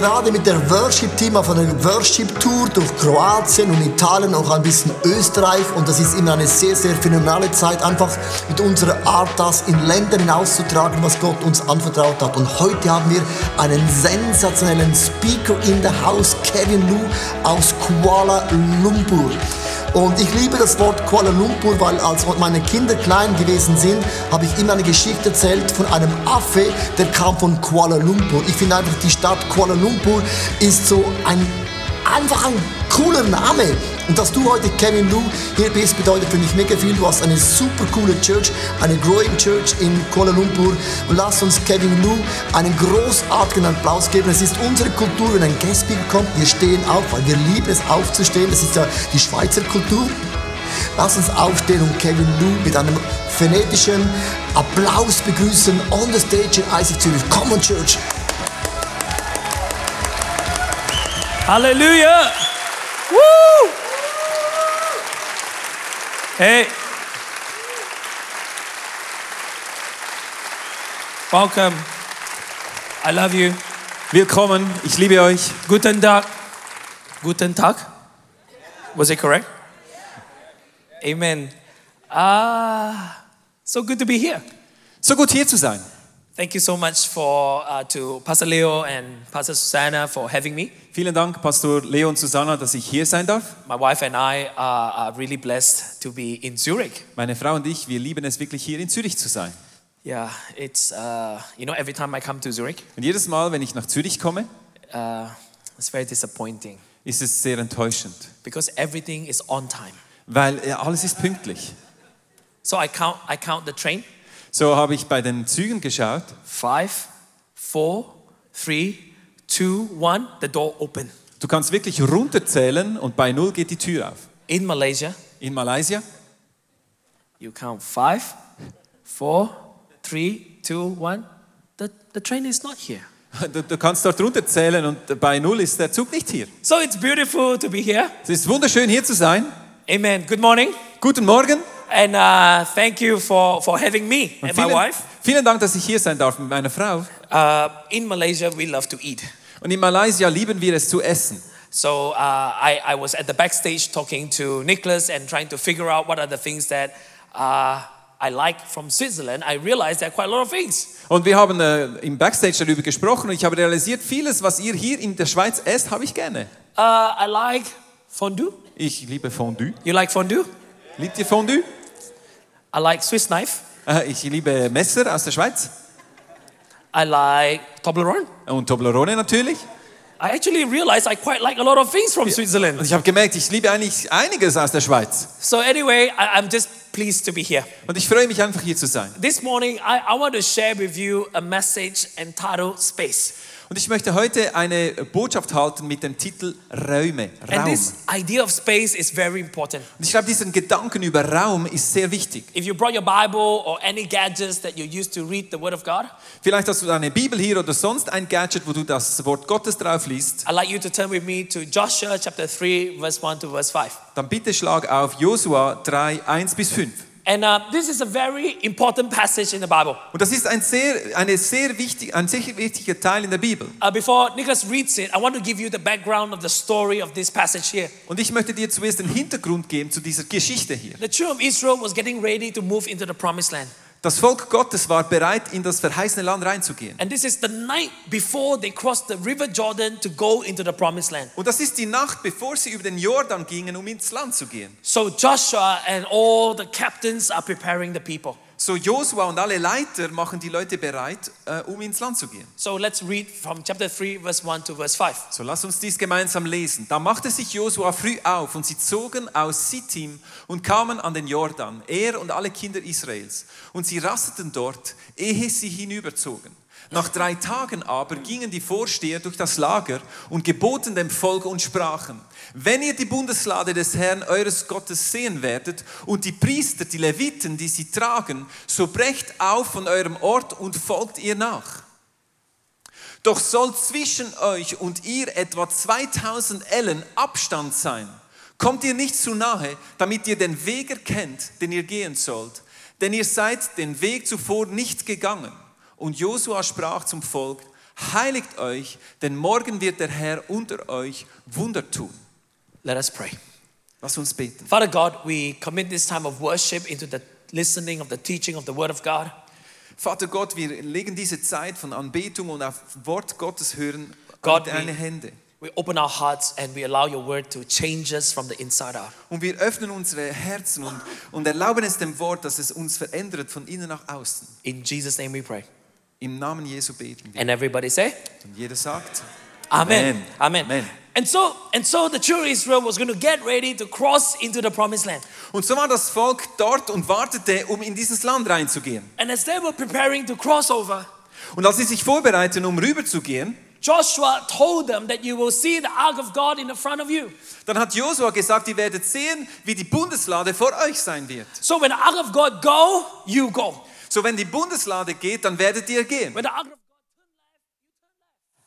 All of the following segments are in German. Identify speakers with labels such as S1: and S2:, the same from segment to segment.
S1: gerade mit der Worship-Team auf einer Worship-Tour durch Kroatien und Italien, auch ein bisschen Österreich und das ist immer eine sehr, sehr phänomenale Zeit, einfach mit unserer Art das in Ländern hinauszutragen, was Gott uns anvertraut hat. Und heute haben wir einen sensationellen Speaker in der Haus, Kevin Lou aus Kuala Lumpur. Und ich liebe das Wort Kuala Lumpur, weil als meine Kinder klein gewesen sind, habe ich immer eine Geschichte erzählt von einem Affe, der kam von Kuala Lumpur. Ich finde einfach, die Stadt Kuala Lumpur ist so ein, einfach ein cooler Name. Und dass du heute, Kevin Lou, hier bist, bedeutet für mich mega viel. Du hast eine super coole Church, eine Growing Church in Kuala Lumpur. Und lass uns Kevin Lou einen großartigen Applaus geben. Es ist unsere Kultur, wenn ein Guest-Speaker kommt, wir stehen auf, weil wir lieben es aufzustehen. Das ist ja die Schweizer Kultur. Lass uns aufstehen und Kevin Lou mit einem phonetischen Applaus begrüßen on the stage in ICF Zürich. Come on, Church.
S2: Hallelujah! Woo! Hey. Welcome. I love you.
S3: Willkommen, ich liebe euch.
S2: Guten Tag. Guten Tag. Was it correct? Amen. Ah, so good to be here.
S3: So gut hier zu sein.
S2: Thank you so much for uh, to Pastor Leo and Pastor Susanna for having me.
S3: Vielen Dank, Pastor Leo und Susanna, dass ich hier sein darf.
S2: My wife and I are, are really blessed to be in Zurich.
S3: Meine Frau und ich, wir lieben es wirklich hier in Zürich zu sein.
S2: Yeah, it's uh, you know every time I come to Zurich,
S3: Und jedes Mal, wenn ich nach Zürich komme,
S2: uh, it's very disappointing
S3: ist es sehr enttäuschend,
S2: because everything is on time.
S3: weil alles ist pünktlich.
S2: So I count I count the train.
S3: So habe ich bei den Zügen geschaut.
S2: Five, four, three, two, one. The door open.
S3: Du kannst wirklich runterzählen und bei null geht die Tür auf.
S2: In Malaysia,
S3: In Malaysia,
S2: you count five, four, three, two, one. The, the train is not here.
S3: du, du kannst dort runterzählen und bei null ist der Zug nicht hier.
S2: So it's beautiful to be here.
S3: Es ist wunderschön hier zu sein.
S2: Amen. Good morning.
S3: Guten Morgen.
S2: And uh, thank you for, for having me and my
S3: vielen,
S2: wife.
S3: vielen Dank, dass ich hier sein darf mit meiner Frau.
S2: Uh, in Malaysia, we love to eat.
S3: Und in Malaysia lieben wir es zu essen.
S2: So uh, I, I was at the backstage talking to Nicholas and trying to figure out what are the things that uh, I like from Switzerland. I realized there are quite a lot of things.
S3: Und wir haben äh, im Backstage darüber gesprochen und ich habe realisiert, vieles, was ihr hier in der Schweiz esst, habe ich gerne.
S2: Uh, I like fondue.
S3: Ich liebe Fondue.
S2: You like fondue?
S3: Liebt ihr Fondue?
S2: I like Swiss knife.
S3: Äh, ich liebe Messer aus der Schweiz
S2: I like Toblerone.
S3: und Toblerone natürlich.
S2: I actually realized I quite like a lot of things from
S3: Und
S2: Switzerland.
S3: ich habe gemerkt, ich liebe eigentlich einiges aus der Schweiz.
S2: So anyway, I, I'm just pleased to be here.
S3: Und ich freue mich einfach hier zu sein.
S2: This morning, I, I want to share with you a message entitled Space.
S3: Und ich möchte heute eine Botschaft halten mit dem Titel Räume,
S2: And
S3: Raum.
S2: this idea of space is very important.
S3: Und ich glaube, diesen Gedanken über Raum ist sehr wichtig.
S2: If you brought your Bible or any gadgets that you use to read the Word of God,
S3: Vielleicht hast du eine Bibel hier oder sonst ein Gadget, wo du das Wort Gottes drauf liest.
S2: I'd like you to turn with me to Joshua chapter 3, verse 1 to verse 5.
S3: Dann bitte schlag auf Josua 3, 1 bis 5.
S2: And uh, this is a very important passage in the Bible.
S3: Und das ist ein sehr, eine sehr wichtig, ein sehr wichtiger Teil in der Bibel.
S2: Uh, before Nicholas reads it, I want to give you the background of the story of this passage here.
S3: Und ich möchte dir zuerst den Hintergrund geben zu dieser Geschichte hier.
S2: The children of Israel was getting ready to move into the promised land.
S3: Das Volk Gottes war bereit, in das verheißene Land reinzugehen.
S2: And this is the night before they crossed the river Jordan to go into the promised land.
S3: Und das ist die Nacht, bevor sie über den Jordan gingen, um ins Land zu gehen.
S2: So Joshua and all the captains are preparing the people.
S3: So Josua und alle Leiter machen die Leute bereit, äh, um ins Land zu gehen.
S2: So let's read from chapter 3, verse 1 to verse 5.
S3: So lass uns dies gemeinsam lesen. Da machte sich Josua früh auf und sie zogen aus Sittim und kamen an den Jordan, er und alle Kinder Israels. Und sie rasteten dort, ehe sie hinüberzogen. Nach drei Tagen aber gingen die Vorsteher durch das Lager und geboten dem Volk und sprachen, wenn ihr die Bundeslade des Herrn eures Gottes sehen werdet und die Priester, die Leviten, die sie tragen, so brecht auf von eurem Ort und folgt ihr nach. Doch soll zwischen euch und ihr etwa 2000 Ellen Abstand sein. Kommt ihr nicht zu nahe, damit ihr den Weg erkennt, den ihr gehen sollt. Denn ihr seid den Weg zuvor nicht gegangen. Und Josua sprach zum Volk, heiligt euch, denn morgen wird der Herr unter euch Wunder tun.
S2: Let us pray.
S3: Lass uns beten.
S2: Father God, we commit this time of worship into the listening of the teaching of the Word of God.
S3: Vater Gott, wir legen diese Zeit von Anbetung und auf Wort Gottes hören
S2: Gott,
S3: in deine
S2: we-
S3: Hände.
S2: We open our hearts and we allow your Word to change us from the inside out.
S3: Und wir öffnen unsere Herzen und, und erlauben es dem Wort, dass es uns verändert von innen nach außen.
S2: In Jesus' name we pray.
S3: Im Namen Jesu beten wir.
S2: And everybody say,
S3: Und jeder sagt,
S2: Amen.
S3: Amen.
S2: Amen. And so, and so the children of Israel was going to get ready to cross into the promised land.
S3: Und so war das Volk dort und wartete, um in dieses Land reinzugehen.
S2: And as they were preparing to cross over,
S3: Und als sie sich vorbereiten, um rüberzugehen,
S2: Joshua told them that you will see the ark of God in the front of you.
S3: dann hat Josua gesagt, ihr werdet sehen, wie die Bundeslade vor euch sein wird.
S2: So when the ark of God go, you go.
S3: So wenn die Bundeslade geht, dann werdet ihr gehen.
S2: When the ark of,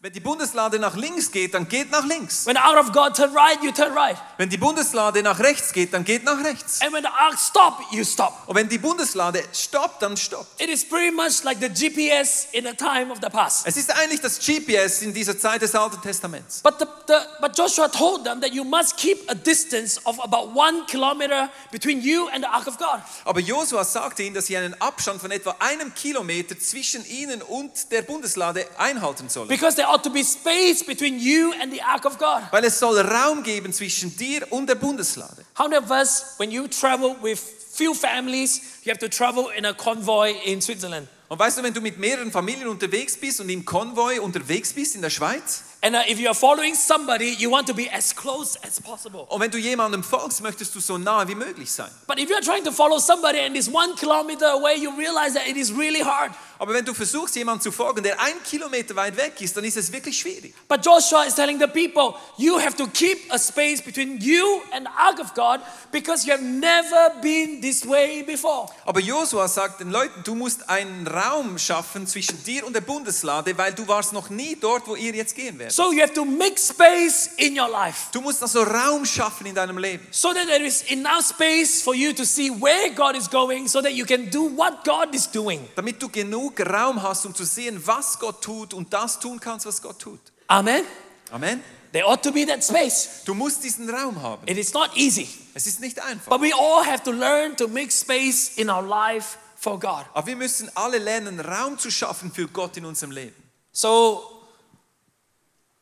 S3: Wenn die Bundeslade nach links geht, dann geht nach links.
S2: when the ark of God turn right, you turn right.
S3: Wenn die Bundeslade nach rechts geht, dann geht nach rechts.
S2: And when the ark stop, you stop.
S3: Und wenn die Bundeslade stoppt, dann stoppt.
S2: It is pretty much like the GPS in the time of the past.
S3: Es ist eigentlich das GPS in dieser Zeit des Alten Testaments.
S2: But, the, the, but Joshua told them that you must keep a distance of about one kilometer between you and the ark of God.
S3: Aber Josua sagte ihnen, dass sie einen Abstand von etwa einem Kilometer zwischen ihnen und der Bundeslade einhalten sollen.
S2: Because ought to be space between you and the ark of God.
S3: Weil es soll Raum geben zwischen dir und der Bundeslade.
S2: How many of us, when you travel with few families, you have to travel in a convoy in Switzerland?
S3: Und weißt du, wenn du mit mehreren Familien unterwegs bist und im Konvoi unterwegs bist in der Schweiz
S2: And uh, if you are following somebody, you want to be as close as possible.
S3: und wenn du jemandem folgst, möchtest du so nah wie möglich sein.
S2: But if you're trying to follow somebody and it's one kilometer away, you realize that it is really hard.
S3: Aber wenn du versuchst, jemandem zu folgen, der ein Kilometer weit weg ist, dann ist es wirklich schwierig.
S2: But Joshua is telling the people, you have to keep a space between you and the ark of God because you have never been this way before.
S3: Aber Josua sagt den Leuten, du musst einen Raum schaffen zwischen dir und der Bundeslade, weil du warst noch nie dort, wo ihr jetzt gehen werdet.
S2: So you have to make space in your life
S3: Du musst also Raum schaffen in deinem Leben,
S2: so that there is enough space for you to see where God is going so that you can do what God is doing.
S3: damit du genug Raum hast, um zu sehen, was Gott tut und das tun kannst, was Gott tut.
S2: Amen.
S3: Amen.
S2: There ought to be that space.
S3: Du musst diesen Raum haben.
S2: It is not easy,
S3: Es ist nicht einfach.
S2: but we all have to learn to make space in our life for God.
S3: Aber wir müssen alle lernen, Raum zu schaffen für Gott in unserem Leben.
S2: So,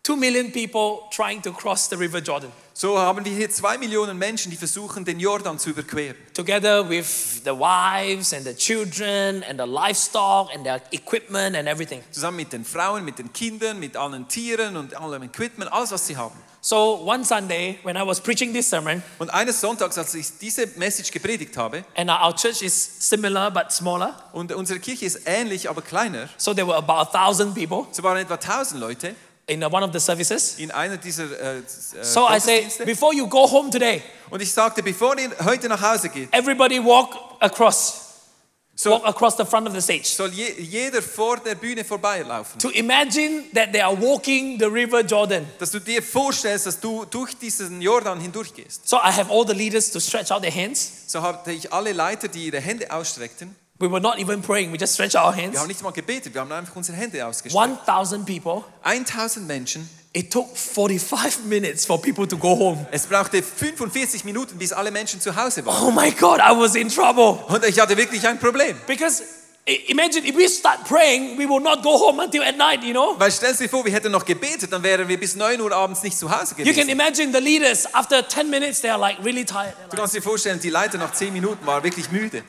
S2: two million people trying to cross the River Jordan.
S3: So haben wir hier zwei Millionen Menschen, die versuchen, den Jordan zu überqueren.
S2: together with the wives and the children and the livestock and their equipment and everything.
S3: Zusammen mit den Frauen, mit den Kindern, mit allen Tieren und allem Equipment, alles, was sie haben.
S2: So one Sunday, when I was preaching this sermon,
S3: Und eines Sonntags, als ich diese Message gepredigt habe,
S2: and our church is similar but smaller,
S3: und unsere Kirche ist ähnlich, aber kleiner,
S2: so there were about a thousand people
S3: so waren etwa 1000 Leute
S2: in one of the services.
S3: in einer dieser äh, äh,
S2: So I say, before you go home today,
S3: Und ich sagte, bevor ihr heute nach Hause geht,
S2: everybody walk across,
S3: so,
S2: walk across the front of the stage
S3: soll je, jeder vor der Bühne vorbeilaufen.
S2: to imagine that they are walking the River Jordan.
S3: Dass du dir vorstellst, dass du durch diesen Jordan hindurchgehst.
S2: So I have all the leaders to stretch out their hands.
S3: So hatte ich alle Leiter, die ihre Hände ausstreckten.
S2: We were not even praying; we just stretch our
S3: Wir
S2: hands.
S3: haben nicht mal gebetet, wir haben einfach unsere Hände ausgestreckt.
S2: 1,000 people.
S3: 1000 Menschen.
S2: It took 45 minutes for people to go home.
S3: Es brauchte 45 Minuten, bis alle Menschen zu Hause waren.
S2: Oh my God, I was in trouble.
S3: Und ich hatte wirklich ein Problem.
S2: Because imagine if we start praying, we will not go home until at night, you know?
S3: Weil stell dir vor, wir hätten noch gebetet, dann wären wir bis 9 Uhr abends nicht zu Hause
S2: You can
S3: gewesen.
S2: imagine the leaders, after 10 minutes, they are like really tired.
S3: Du kannst dir vorstellen, die Leiter nach 10 Minuten waren wirklich müde.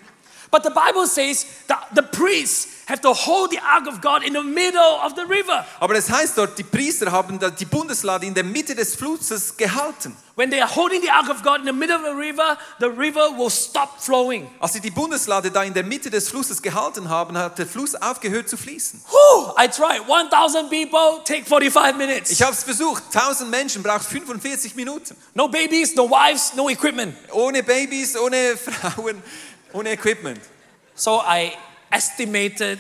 S2: But the Bible says that the priests have to hold the ark of God in the middle of the river.
S3: Aber es heißt dort, die Priester haben die Bundeslade in der Mitte des Flusses gehalten.
S2: When they are holding the ark of God in the middle of the river, the river will stop flowing.
S3: Als sie die Bundeslade da in der Mitte des Flusses gehalten haben, hat der Fluss aufgehört zu fließen.
S2: Whew, I tried. 1,000 people take 45 minutes.
S3: Ich habe es versucht. 1000 Menschen braucht 45 Minuten.
S2: No babies, no wives, no equipment.
S3: Ohne Babys, ohne Frauen, ohne Equipment.
S2: So I estimated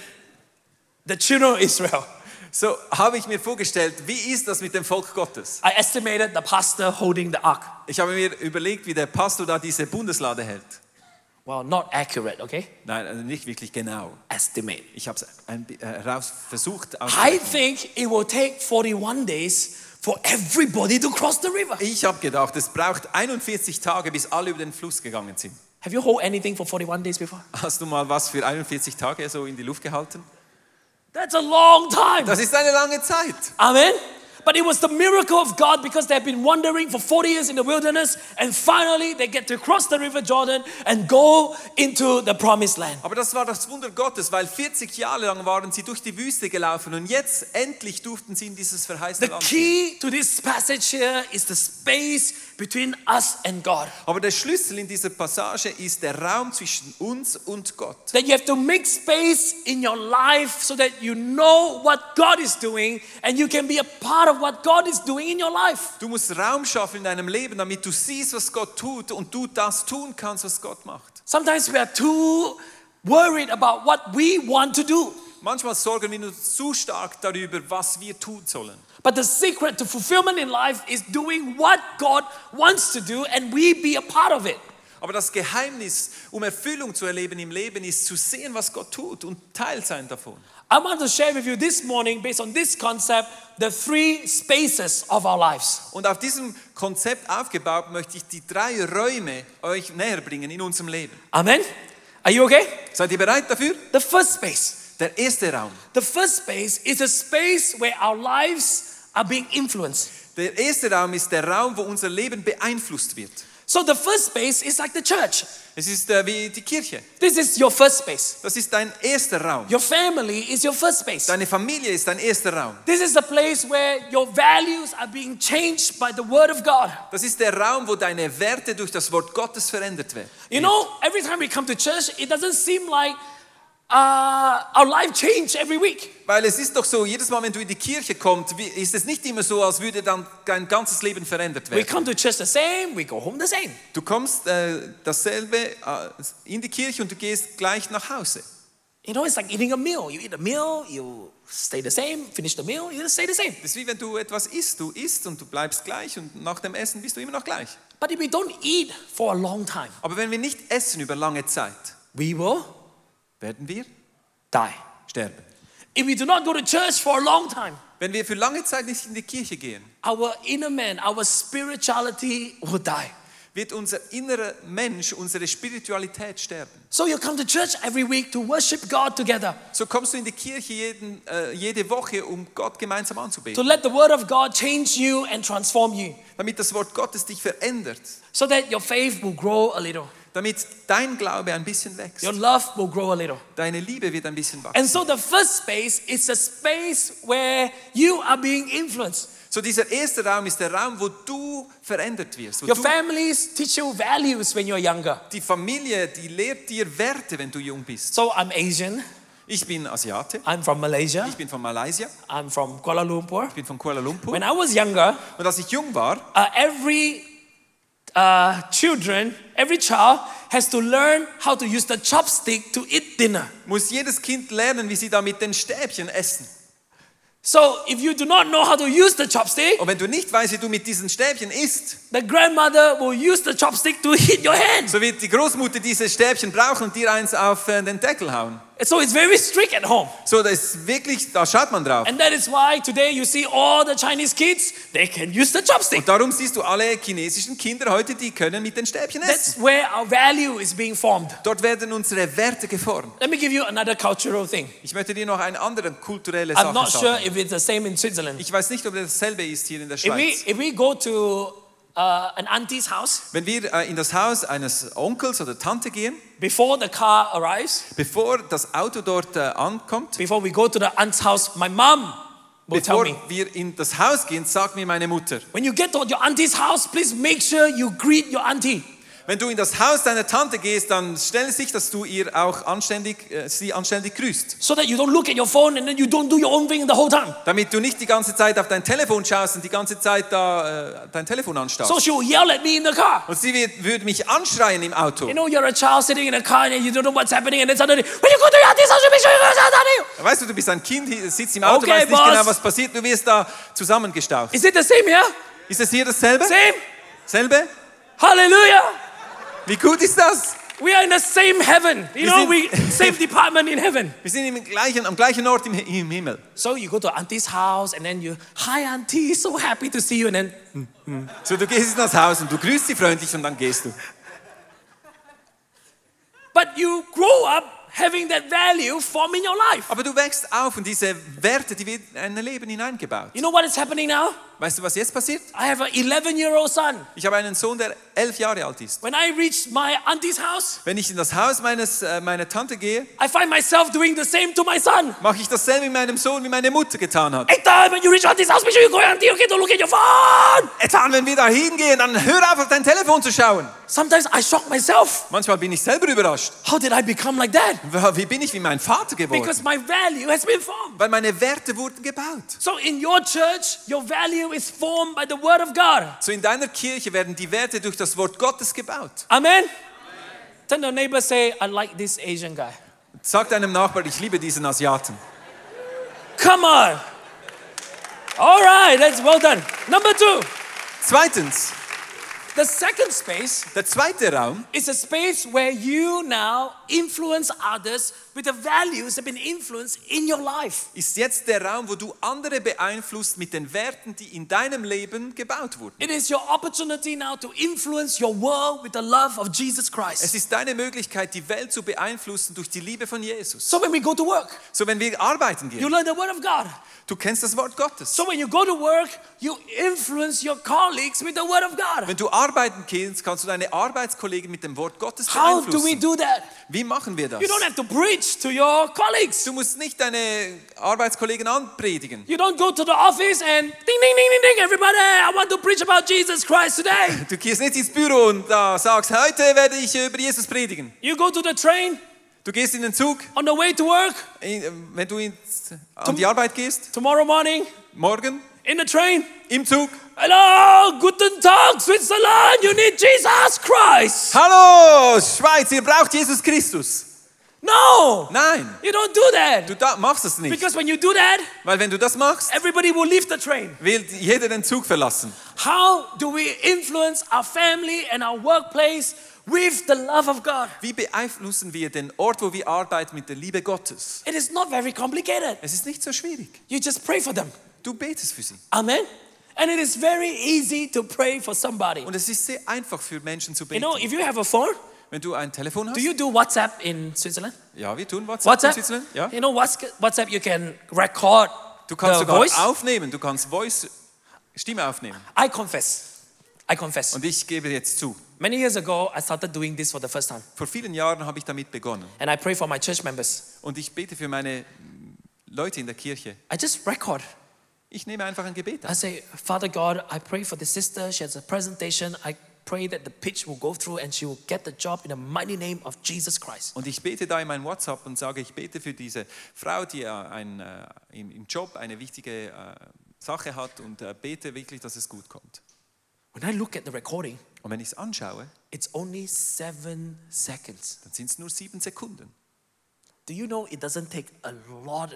S2: the children of Israel.
S3: So habe ich mir vorgestellt, wie ist das mit dem Volk Gottes?
S2: I estimated the pastor holding the ark.
S3: Ich habe mir überlegt, wie der Pastor da diese Bundeslade hält.
S2: Well, not accurate, okay?
S3: Nein, also nicht wirklich genau.
S2: Estimate.
S3: Ich habe es bi- äh, heraus versucht.
S2: I think it will take 41 days for everybody to cross the river.
S3: Ich habe gedacht, es braucht 41 Tage, bis alle über den Fluss gegangen sind.
S2: Have you hold anything for 41 days before?
S3: Hast du mal was für 41 Tage so in die Luft gehalten?
S2: That's a long time.
S3: Das ist eine lange Zeit.
S2: Amen. But it was the miracle of God because they've been wandering for 40 years in the wilderness and finally they get to cross the river Jordan and go into the promised land.
S3: Aber das war das Wunder Gottes, weil 40 Jahre lang waren sie durch die Wüste gelaufen und jetzt endlich durften sie in dieses verheißene
S2: The
S3: Land. gehen.
S2: key to this passage here is the space between us and God.
S3: Aber der Schlüssel in dieser Passage ist der Raum zwischen uns und Gott.
S2: That you have to make space in your life so that you know what God is doing and you can be a part of what God is doing in your life.
S3: Du musst Raum schaffen in deinem Leben, damit du siehst, was Gott tut und du das tun kannst, was Gott macht.
S2: Sometimes we are too worried about what we want to do.
S3: Manchmal sorgen wir nur zu stark darüber, was wir tun sollen.
S2: But the secret to fulfillment in life is doing what God wants to do and we be a part of it.
S3: Aber das Geheimnis, um Erfüllung zu erleben im Leben, ist zu sehen, was Gott tut und Teil sein davon.
S2: I want to share with you this morning, based on this concept, the three spaces of our lives.
S3: Und auf diesem Konzept aufgebaut möchte ich die drei Räume euch näher bringen in unserem Leben.
S2: Amen? Are you okay?
S3: Seid ihr bereit dafür?
S2: The first space.
S3: Der erste Raum.
S2: The first space is a space where our lives are being influenced.
S3: Der erste Raum ist der Raum, wo unser Leben beeinflusst wird.
S2: So the first space is like the church.
S3: Es ist äh, wie die Kirche.
S2: This is your first space.
S3: Das ist dein erster Raum.
S2: Your family is your first space.
S3: Deine Familie ist dein erster Raum.
S2: This is the place where your values are being changed by the word of God.
S3: Das ist der Raum, wo deine Werte durch das Wort Gottes verändert werden.
S2: You know, every time we come to church, it doesn't seem like uh, our life change every week.
S3: Weil es ist doch so, jedes Mal, wenn du in die Kirche kommst, ist es nicht immer so, als würde dann dein ganzes Leben verändert
S2: We
S3: werden.
S2: come to church the same, we go home the same.
S3: Du kommst äh, dasselbe äh, in die Kirche und du gehst gleich nach Hause.
S2: You know, it's like eating a meal. You eat a meal, you stay the same, finish the meal, you stay the same.
S3: Das ist wie wenn du etwas isst. Du isst und du bleibst gleich und nach dem Essen bist du immer noch gleich.
S2: But if we don't eat for a long time,
S3: Aber wenn wir nicht essen über lange Zeit,
S2: we will
S3: werden wir
S2: die.
S3: sterben.
S2: If we do not go to church for a long time,
S3: Wenn wir für lange Zeit nicht in die Kirche gehen,
S2: our inner man, our spirituality will die.
S3: wird unser innerer Mensch, unsere Spiritualität sterben.
S2: So you come to church every week to worship God together,
S3: So kommst du in die Kirche jeden, äh, jede Woche, um Gott gemeinsam
S2: to
S3: anzubeten.
S2: let the word of God change you and transform you,
S3: Damit das Wort Gottes dich verändert.
S2: so that your faith will grow a little,
S3: Damit dein Glaube ein bisschen wächst.
S2: your love will grow a little.
S3: Deine Liebe wird ein bisschen
S2: And
S3: wachsen.
S2: so the first space is a space where you are being influenced.
S3: So dieser erste Raum ist der Raum, wo du verändert wirst.
S2: Your families teach you values when you're younger.
S3: die Familie, die lehrt dir Werte, wenn du jung bist.
S2: So I'm Asian,
S3: Ich bin Asiate.
S2: I'm from Malaysia,
S3: Ich bin von Malaysia.
S2: I'm from Kuala Lumpur.
S3: Ich bin von Kuala Lumpur.
S2: When I was younger,
S3: Und als ich jung war,
S2: uh, every uh, children, every child has to learn how to use the chopstick to eat dinner.
S3: muss jedes Kind lernen, wie sie da mit den Stäbchen essen.
S2: So if you do not know how to use the chopstick,
S3: Und wenn du nicht weißt, wie du mit diesen Stäbchen isst,
S2: the grandmother will use the chopstick to hit your hand.
S3: so wird die Großmutter diese Stäbchen brauchen und dir eins auf äh, den Deckel hauen.
S2: So it's very strict at home.
S3: So, das ist wirklich, da schaut man drauf.
S2: And that is why today you see all the Chinese kids, they can use the chopstick.
S3: Und darum siehst du alle chinesischen Kinder heute, die können mit den Stäbchen essen.
S2: That's where our value is being formed.
S3: Dort werden unsere Werte geformt.
S2: Let me give you another cultural thing.
S3: Ich möchte dir noch eine andere kulturelle
S2: I'm
S3: Sache
S2: not sure
S3: sagen.
S2: if it's the same in Switzerland.
S3: Ich weiß nicht, ob das dasselbe ist hier in der
S2: If we,
S3: Schweiz.
S2: if we go to uh, an auntie's house,
S3: Wenn wir äh, in das Haus eines Onkels oder Tante gehen,
S2: before the car arrives,
S3: bevor das Auto dort äh, ankommt,
S2: before we go to the aunt's house, my mom will tell
S3: bevor
S2: me,
S3: wir in das Haus gehen, sagt mir meine Mutter,
S2: when you get to your auntie's house, please make sure you greet your auntie.
S3: Wenn du in das Haus deiner Tante gehst, dann stelle sich, dass du ihr auch anständig, äh, sie anständig grüßt.
S2: So that you don't look at your phone and then you don't do your own thing the whole time.
S3: Damit du nicht die ganze Zeit auf dein Telefon schaust und die ganze Zeit da äh, dein Telefon anstarrst.
S2: So she will yell at me in the car.
S3: Und sie wird, würde mich anschreien im Auto.
S2: You know, you're a child sitting in a car and you don't know what's happening, and then suddenly, when you go to your your auntie's house.
S3: Weißt du, du bist ein Kind, sitzt im Auto,
S2: Okay,
S3: weißt nicht
S2: Boss.
S3: genau, was passiert, du wirst da zusammengestaucht.
S2: Is it the same here?
S3: Ist es hier dasselbe?
S2: Same?
S3: Selbe?
S2: Hallelujah.
S3: Wie gut ist das?
S2: We are in the same heaven. You know, we same department in heaven.
S3: Wir sind im gleichen, am gleichen Ort im, im Himmel.
S2: So you go to auntie's house and then you, hi auntie, so happy to see you. And then, mm, mm.
S3: So, du gehst in das Haus und du grüßt sie freundlich und dann gehst du.
S2: but you grow up having that value form in your life.
S3: Aber du wächst auf und diese Werte, die wird in dein Leben hineingebaut.
S2: You know what is happening now?
S3: Weißt du, was jetzt passiert?
S2: I have an 11 year old son.
S3: Ich habe einen Sohn, der elf Jahre alt ist.
S2: When I reach my auntie's house,
S3: Wenn ich in das Haus meines, äh, meiner Tante gehe,
S2: I find myself doing the same to my son.
S3: mache ich dasselbe mit meinem Sohn, wie meine Mutter getan hat.
S2: Dad, when you reach auntie's house, make sure you go auntie, okay, don't look at your phone.
S3: Ethan, wenn wir da hingehen, dann hör auf, auf dein Telefon zu schauen.
S2: Sometimes I shock myself.
S3: Manchmal bin ich selber überrascht.
S2: How did I become like that?
S3: Wie bin ich wie mein Vater geworden?
S2: Because my value has been formed.
S3: Weil meine Werte wurden gebaut.
S2: So in your church, your value is formed by the word of God.
S3: So in deiner Kirche werden die Werte durch das Wort Gottes gebaut.
S2: Amen. Then the neighbor say, I like this Asian guy.
S3: Sag deinem Nachbar, ich liebe diesen Asiaten.
S2: Come on. All right, that's well done. Number two,
S3: Zweitens,
S2: the second space
S3: der zweite Raum
S2: is a space where you now influence others with the values that have been influenced in your life.
S3: ist jetzt der Raum, wo du andere beeinflusst mit den Werten, die in deinem Leben gebaut wurden.
S2: It is your opportunity now to influence your world with the love of Jesus
S3: Es
S2: Christ.
S3: ist deine Möglichkeit, die Welt zu beeinflussen durch die Liebe von Jesus.
S2: So when we go to work,
S3: So, wenn wir arbeiten
S2: you
S3: gehen,
S2: learn the word of God.
S3: du kennst das Wort Gottes.
S2: So when you go to work, you influence your colleagues with the word of God.
S3: Wenn du arbeiten gehst, kannst du deine Arbeitskollegen mit dem Wort Gottes
S2: How do we do that?
S3: Wie machen wir das?
S2: You don't have to preach to your colleagues.
S3: Du musst nicht deine Arbeitskollegen anpredigen.
S2: You don't go to the office and ding, ding, ding, ding, ding, everybody, I want to preach about Jesus Christ today.
S3: Du gehst nicht ins Büro und da sagst, heute werde ich über Jesus predigen.
S2: You go to the train
S3: Du gehst in den Zug,
S2: on the way to work
S3: in- wenn du ins, an die Arbeit gehst,
S2: tomorrow morning
S3: morgen
S2: in the train.
S3: im Zug.
S2: Hello, guten Tag, Switzerland. You need Jesus Christ.
S3: Hallo, Schweiz, ihr braucht Jesus Christus.
S2: No,
S3: Nein,
S2: you don't do that.
S3: du da, machst es nicht.
S2: Because when you do that,
S3: Weil wenn du das machst,
S2: everybody will leave the train.
S3: will jeder den Zug verlassen.
S2: How do we influence our family and our workplace with the love of God?
S3: Wie beeinflussen wir den Ort, wo wir arbeiten, mit der Liebe Gottes?
S2: It is not very complicated.
S3: Es ist nicht so schwierig.
S2: You just pray for them.
S3: Du betest für sie.
S2: Amen. And it is very easy to pray for somebody.
S3: Und es ist sehr einfach für Menschen zu
S2: You
S3: beten.
S2: know, if you have a phone,
S3: Wenn du ein Telefon hast.
S2: do you do WhatsApp in Switzerland?
S3: Ja, wir tun WhatsApp,
S2: WhatsApp?
S3: in Switzerland. Ja.
S2: You know, Whats- WhatsApp, you can record
S3: Du kannst
S2: the
S3: sogar
S2: voice.
S3: aufnehmen, du kannst Voice, Stimme aufnehmen.
S2: I confess. I confess.
S3: Und ich gebe jetzt zu,
S2: Many years ago, I started doing this for the first time.
S3: vor vielen Jahren habe ich damit begonnen.
S2: And I pray for my church members.
S3: Und ich bete für meine Leute in der Kirche.
S2: I just record.
S3: Ich nehme einfach ein Gebet
S2: I
S3: auf.
S2: say, Father God, I pray for the sister. She has a presentation. I pray that the pitch will go through and she will get the job in the mighty name of Jesus Christ.
S3: Und ich bete da in mein WhatsApp und sage, ich bete für diese Frau, die äh, ein, äh, im, im Job eine wichtige äh, Sache hat und äh, bete wirklich, dass es gut kommt.
S2: When I look at the recording,
S3: Und wenn ich es anschaue,
S2: it's only seven seconds.
S3: dann sind es nur sieben Sekunden.
S2: Do you know it doesn't take a lot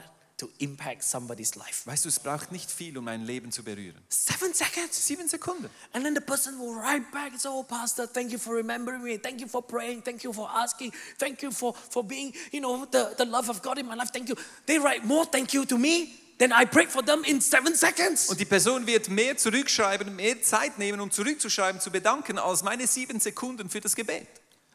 S2: to impact somebody's life?
S3: Weißt du, es braucht nicht viel, um ein Leben zu berühren.
S2: Seven seconds.
S3: Sieben Sekunden.
S2: And then the person will write back say, Oh, Pastor, thank you for remembering me. Thank you for praying. Thank you for asking. Thank you for, for being, you know, the, the love of God in my life. Thank you. They write more thank you to me than I prayed for them in seven seconds.
S3: Und die Person wird mehr zurückschreiben, mehr Zeit nehmen, um zurückzuschreiben, zu bedanken, als meine sieben Sekunden für das Gebet.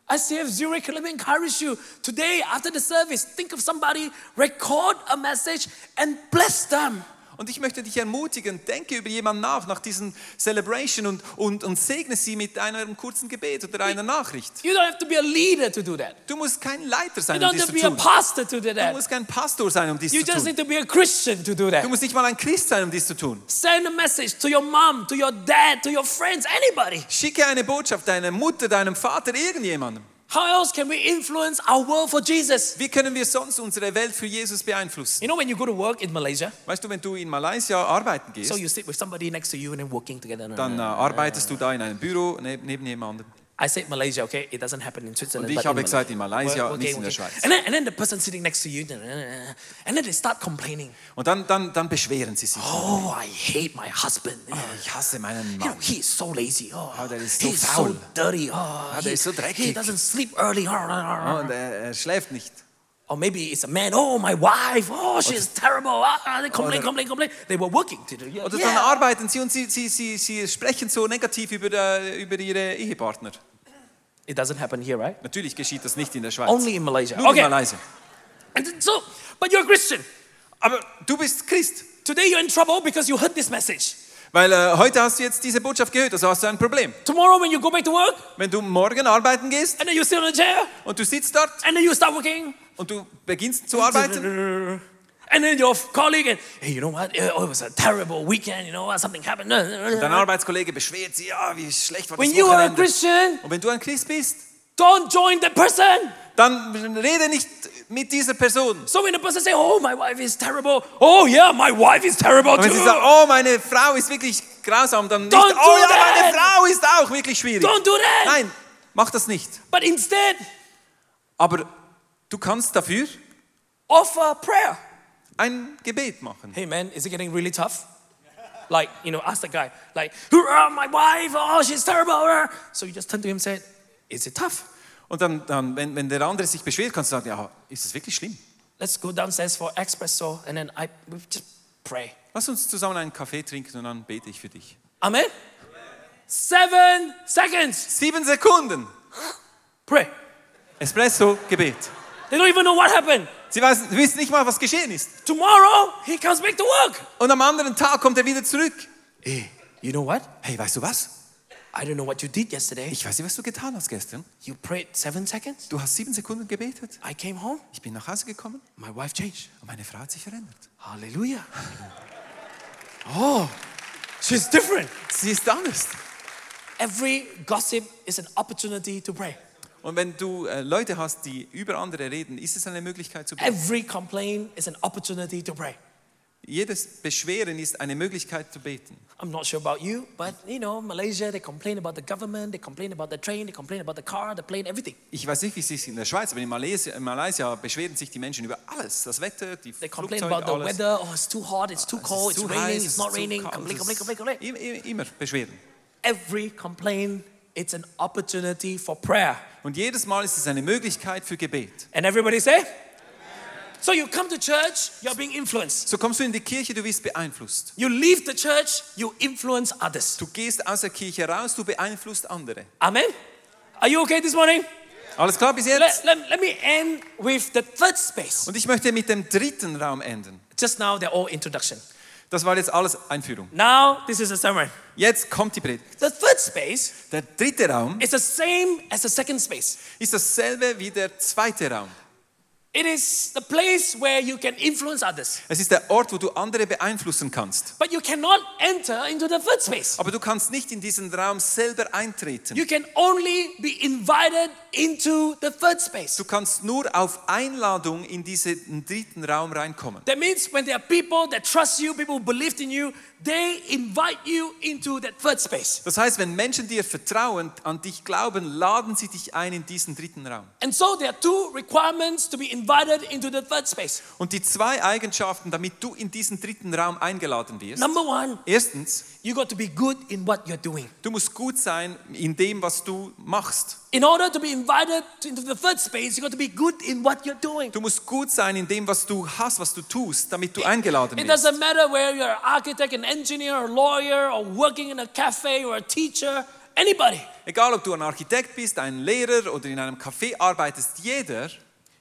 S2: ICF Zurich, let me encourage you today after the service, think of somebody, record a message and bless them.
S3: Und ich möchte dich ermutigen, denke über jemanden nach, nach diesem Celebration und, und, und segne sie mit einem kurzen Gebet oder einer Nachricht.
S2: You don't have to be a leader to do that.
S3: Du musst kein Leiter
S2: You
S3: sein, um
S2: don't
S3: dies
S2: have
S3: zu
S2: to be a
S3: tun.
S2: pastor to do
S3: Du
S2: that.
S3: musst kein Pastor sein, um dies
S2: You
S3: zu
S2: just
S3: tun.
S2: need to be a Christian to do
S3: Du
S2: that.
S3: musst nicht mal ein Christ sein, um dies zu tun.
S2: Send a message to your mom, to your dad, to your friends, anybody.
S3: Schicke eine Botschaft deiner Mutter, deinem Vater, irgendjemandem.
S2: How else can we influence our world for Jesus?
S3: Wie können wir sonst unsere Welt für Jesus beeinflussen?
S2: You know, when you go to work in Malaysia,
S3: Weißt du, wenn du in Malaysia arbeiten gehst,
S2: so you sit with somebody next to you and then working together.
S3: dann äh, arbeitest du da in einem Büro neb, neben jemandem.
S2: I said Malaysia, okay? It doesn't happen in Switzerland.
S3: Und ich habe
S2: in
S3: gesagt, in Malaysia,
S2: Well,
S3: nicht in der Schweiz.
S2: And then, and then the person sitting next to you, and then they start complaining.
S3: Und dann, dann, dann beschweren sie sich.
S2: Oh, I hate my husband.
S3: Ich hasse meinen
S2: You know,
S3: Mann.
S2: he is so lazy. Oh,
S3: Oh, der ist so
S2: he's
S3: faul.
S2: so dirty. Oh,
S3: der
S2: he,
S3: ist so
S2: he
S3: dreckig.
S2: doesn't sleep early.
S3: Oh, und er, er schläft nicht.
S2: Or maybe it's a man. Oh, my wife. Oh, she's terrible. Ah, they complain, complain, complain. They were working to do. Yeah,
S3: Oder dann arbeiten sie und sie, sie, sie, sie sprechen so negativ über, äh, über ihre Ehepartner.
S2: It doesn't happen here, right?
S3: Natürlich geschieht das nicht in der Schweiz.
S2: Only in Malaysia.
S3: Nur
S2: Okay.
S3: in Malaysia.
S2: And so, but you're a Christian.
S3: Aber du bist Christ.
S2: Today you're in trouble because you heard this message.
S3: Weil äh, heute hast du jetzt diese Botschaft gehört, also hast du ein Problem.
S2: Tomorrow when you go back to work,
S3: Wenn du morgen arbeiten gehst
S2: and then you sit on a chair,
S3: und du sitzt dort
S2: and then you start working,
S3: und du beginnst zu arbeiten
S2: and then your colleague, and hey, you know what? Oh, it was a terrible weekend. You know what? Something happened.
S3: dein Arbeitskollege beschwert sich, ja, wie schlecht war das
S2: When you are a. Christian,
S3: Und wenn du ein Christ bist,
S2: don't join that person.
S3: dann rede nicht mit dieser Person.
S2: So when the person say, "Oh, my wife is terrible," oh yeah, my wife is terrible
S3: Und wenn sie
S2: too.
S3: sagen, oh, meine Frau ist wirklich grausam, dann nicht,
S2: Don't
S3: oh
S2: do
S3: ja,
S2: that.
S3: meine Frau ist auch wirklich schwierig.
S2: Don't do that.
S3: Nein, mach das nicht.
S2: But instead,
S3: Aber du kannst dafür
S2: offer prayer.
S3: Ein Gebet machen.
S2: Hey man, is it getting really tough? Like, you know, ask the guy, like, "Oh, my wife, oh, she's terrible. So you just turn to him and say, Is it tough?
S3: Und dann, dann wenn, wenn der andere sich beschwert, kannst du sagen, ja, ist es wirklich schlimm?
S2: Let's go downstairs for espresso and then I we just pray.
S3: Lass uns zusammen einen Kaffee trinken und dann bete ich für dich.
S2: Amen? Seven seconds.
S3: Sieben Sekunden.
S2: Pray.
S3: Espresso, Gebet.
S2: They don't even know what happened.
S3: Sie weiß- wissen nicht mal, was geschehen ist.
S2: Tomorrow, he comes back to work.
S3: Und am anderen Tag kommt er wieder zurück.
S2: Hey, you know what?
S3: Hey, weißt du was?
S2: I don't know what you did yesterday.
S3: Ich weiß nicht, was du getan hast gestern.
S2: You prayed seven seconds.
S3: Du hast sieben Sekunden gebetet.
S2: I came home.
S3: Ich bin nach Hause gekommen
S2: My wife changed.
S3: und meine Frau hat sich verändert.
S2: Hallelujah. Oh, she's different.
S3: Sie ist anders.
S2: Every gossip is an opportunity to pray.
S3: Und wenn du äh, Leute hast, die über andere reden, ist es eine Möglichkeit zu beten.
S2: Every complaint is an opportunity to pray.
S3: Jedes Beschweren ist eine Möglichkeit zu beten.
S2: I'm not sure about you, but you know, Malaysia, they complain about the government, they complain about the train, they complain about the car, the plane, everything.
S3: Ich weiß nicht, wie es ist in der Schweiz, aber in Malaysia, in Malaysia beschweren sich die Menschen über alles. Das Wetter, die
S2: They complain
S3: Flugzeuge,
S2: about the
S3: alles.
S2: weather, oh, it's too hot, it's too
S3: Es ist
S2: cold, it's
S3: zu
S2: raining,
S3: heiß,
S2: it's not raining, complain, complain, complain, complain.
S3: Immer, beschweren.
S2: Every complaint, it's an opportunity for prayer.
S3: Und jedes Mal ist es eine Möglichkeit für Gebet.
S2: And everybody say? So you come to church, you're being influenced.
S3: So kommst du in die Kirche, du wirst beeinflusst.
S2: You leave the church, you influence others.
S3: Du gehst aus der Kirche raus, du beeinflusst andere.
S2: Amen? Are you okay this morning?
S3: Alles klar bis jetzt?
S2: Let, let, let me end with the third space.
S3: Und ich möchte mit dem dritten Raum enden.
S2: Just now, they're all introduction.
S3: Das war jetzt alles Einführung.
S2: Now, this is a sermon.
S3: Jetzt kommt die Predigt.
S2: The third space
S3: Der dritte Raum
S2: is the same as the second space.
S3: ist dasselbe wie der zweite Raum.
S2: It is the place where you can influence others.
S3: Es ist der Ort, wo du andere beeinflussen kannst.
S2: But you cannot enter into the third space.
S3: Aber du kannst nicht in diesen Raum selber eintreten.
S2: You can only be invited into the third space.
S3: Du kannst nur auf Einladung in diesen dritten Raum reinkommen.
S2: That means when there are people that trust you, people who believed in you, they invite you into that third space.
S3: Das heißt, wenn Menschen dir vertrauen, an dich glauben, laden sie dich ein in diesen dritten Raum.
S2: And so there are two requirements to be invited into the third space.
S3: Und die zwei Eigenschaften, damit du in diesen dritten Raum eingeladen wirst.
S2: Number one,
S3: Erstens,
S2: you got to be good in what you're doing.
S3: du musst gut sein in dem, was du machst.
S2: In order to be invited into the third space, you got to be good in what you're doing.
S3: Du musst gut sein in dem, was du hast, was du tust, damit du eingeladen
S2: It
S3: wirst.
S2: doesn't matter whether you're an architect, an engineer, a lawyer, or working in a cafe or a teacher, anybody.
S3: Egal, ob du ein Architekt bist, ein Lehrer oder in einem Café arbeitest, jeder,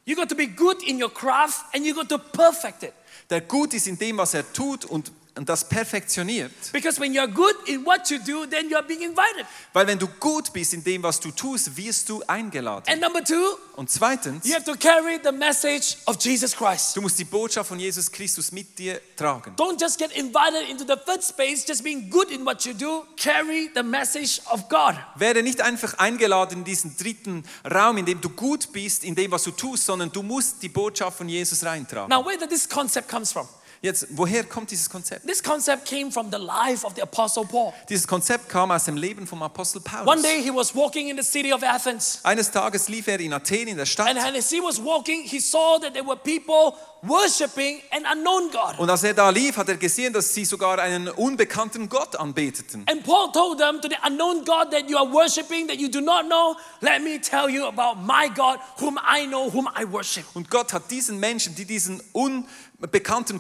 S2: You got to be good in your craft and you got to perfect it.
S3: der gut ist in dem, was er tut und, und das perfektioniert.
S2: Because when you're good in what you do, then you're being invited.
S3: Weil wenn du gut bist in dem, was du tust, wirst du eingeladen.
S2: And number two,
S3: Und zweitens,
S2: you have to carry the message of Jesus Christ.
S3: du musst die Botschaft von Jesus Christus mit dir tragen.
S2: Don't just get invited into the third space, just being good in what you do. Carry the message of God.
S3: Werde nicht einfach eingeladen in diesen dritten Raum, in dem du gut bist, in dem, was du tust, sondern du musst die Botschaft von Jesus reintragen.
S2: Now, where did this concept comes from?
S3: Jetzt, woher kommt dieses Konzept?
S2: This concept came from the life of the Apostle Paul.
S3: Dieses Konzept kam aus dem Leben vom Apostel
S2: One
S3: Paulus.
S2: day he was walking in the city of Athens.
S3: Eines Tages lief er in Athen in der Stadt
S2: And as he was walking, he saw that there were people worshiping an unknown God.
S3: und als er da lief, hat er gesehen, dass sie sogar einen unbekannten Gott anbeteten.
S2: And Paul told them to the unknown God that you are worshiping, that you do not know, let me tell you about my God, whom I know, whom I worship.
S3: Und Gott hat diesen Menschen, die diesen unbekannten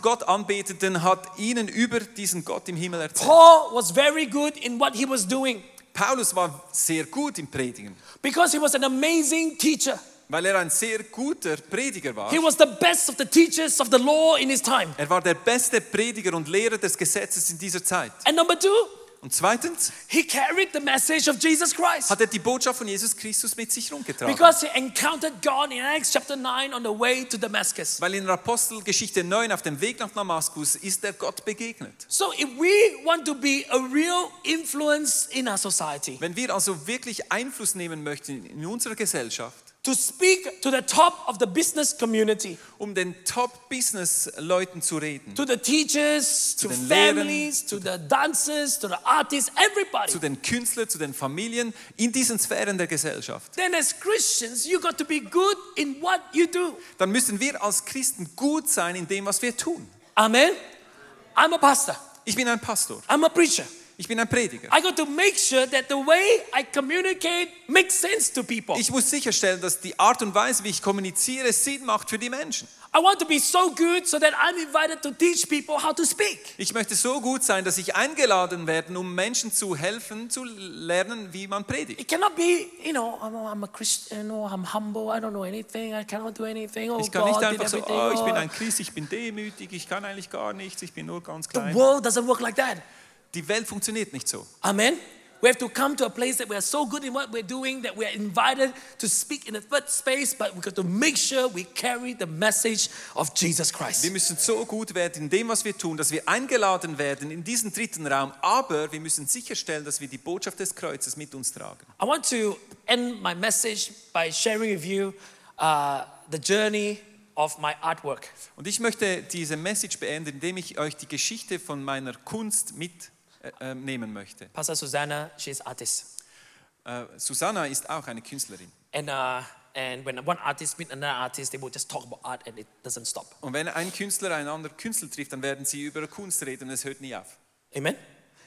S3: Gott anbeteten, hat ihnen über diesen Gott im Himmel erzählt.
S2: Paul was very good in what he was doing
S3: Paulus war sehr gut im Predigen,
S2: because he was an amazing teacher.
S3: weil er ein sehr guter Prediger war.
S2: He was the best of the teachers of the law in his time.
S3: Er war der beste Prediger und Lehrer des Gesetzes in dieser Zeit.
S2: And number two,
S3: Und zweitens
S2: he carried the message of Jesus Christ
S3: hat er die Botschaft von Jesus Christus mit sich rumgetragen.
S2: because he encountered God in Acts chapter 9 on the way to Damascus.
S3: Weil in der Apostelgeschichte 9 auf dem Weg nach Damaskus ist er Gott begegnet.
S2: So, if we want to be a real influence in our society,
S3: Wenn wir also wirklich Einfluss nehmen möchten in unserer Gesellschaft,
S2: to speak to the top of the business community,
S3: um den Top-Business-Leuten zu reden,
S2: to the teachers, to
S3: den Lehrern,
S2: families, to the dancers, to the artists, everybody.
S3: zu den Künstlern, zu den Familien, in diesen Sphären der Gesellschaft,
S2: Then, as Christians, you got to be good in what you do.
S3: dann müssen wir als Christen gut sein in dem, was wir tun.
S2: Amen. I'm a pastor.
S3: Ich bin ein Pastor,
S2: I'm a preacher.
S3: Ich bin ein Prediger.
S2: I got to make sure that the way I communicate makes sense to people.
S3: Ich muss sicherstellen, dass die Art und Weise, wie ich kommuniziere, Sinn macht für die Menschen.
S2: I want to be so good so that I'm invited to teach people how to speak.
S3: Ich möchte so gut sein, dass ich eingeladen werde, um Menschen zu helfen, zu lernen, wie man predigt.
S2: It cannot be, you know, I'm a, I'm a Christian, you know, I'm humble, I don't know anything, I cannot do anything. Oh,
S3: Ich kann nicht
S2: God did
S3: einfach so, oh, ich bin
S2: oh."
S3: ein Christ, ich bin demütig, ich kann eigentlich gar nichts, ich bin nur ganz
S2: The
S3: klein.
S2: world doesn't work like that.
S3: Die Welt funktioniert nicht so.
S2: Amen. We have to come to a place that we are so good in what we're doing that we are invited to speak in a third space, but we got to make sure we carry the message of Jesus
S3: Wir
S2: Christ.
S3: müssen so gut werden in dem, was wir tun, dass wir eingeladen werden in diesen dritten Raum, aber wir müssen sicherstellen, dass wir die Botschaft des Kreuzes mit uns tragen.
S2: I want to end my message by sharing with you uh, the journey of my artwork.
S3: Und ich möchte diese Message beenden, indem ich euch die Geschichte von meiner Kunst mitnehmen äh, nehmen möchte.
S2: Pastor Susanna, she's artist.
S3: Äh, Susanna ist auch eine Künstlerin.
S2: And, uh, and when one artist meet another artist, they will just talk about art and it doesn't stop.
S3: Und wenn ein Künstler einen anderen Künstler trifft, dann werden sie über Kunst reden und es hört nie auf.
S2: Amen?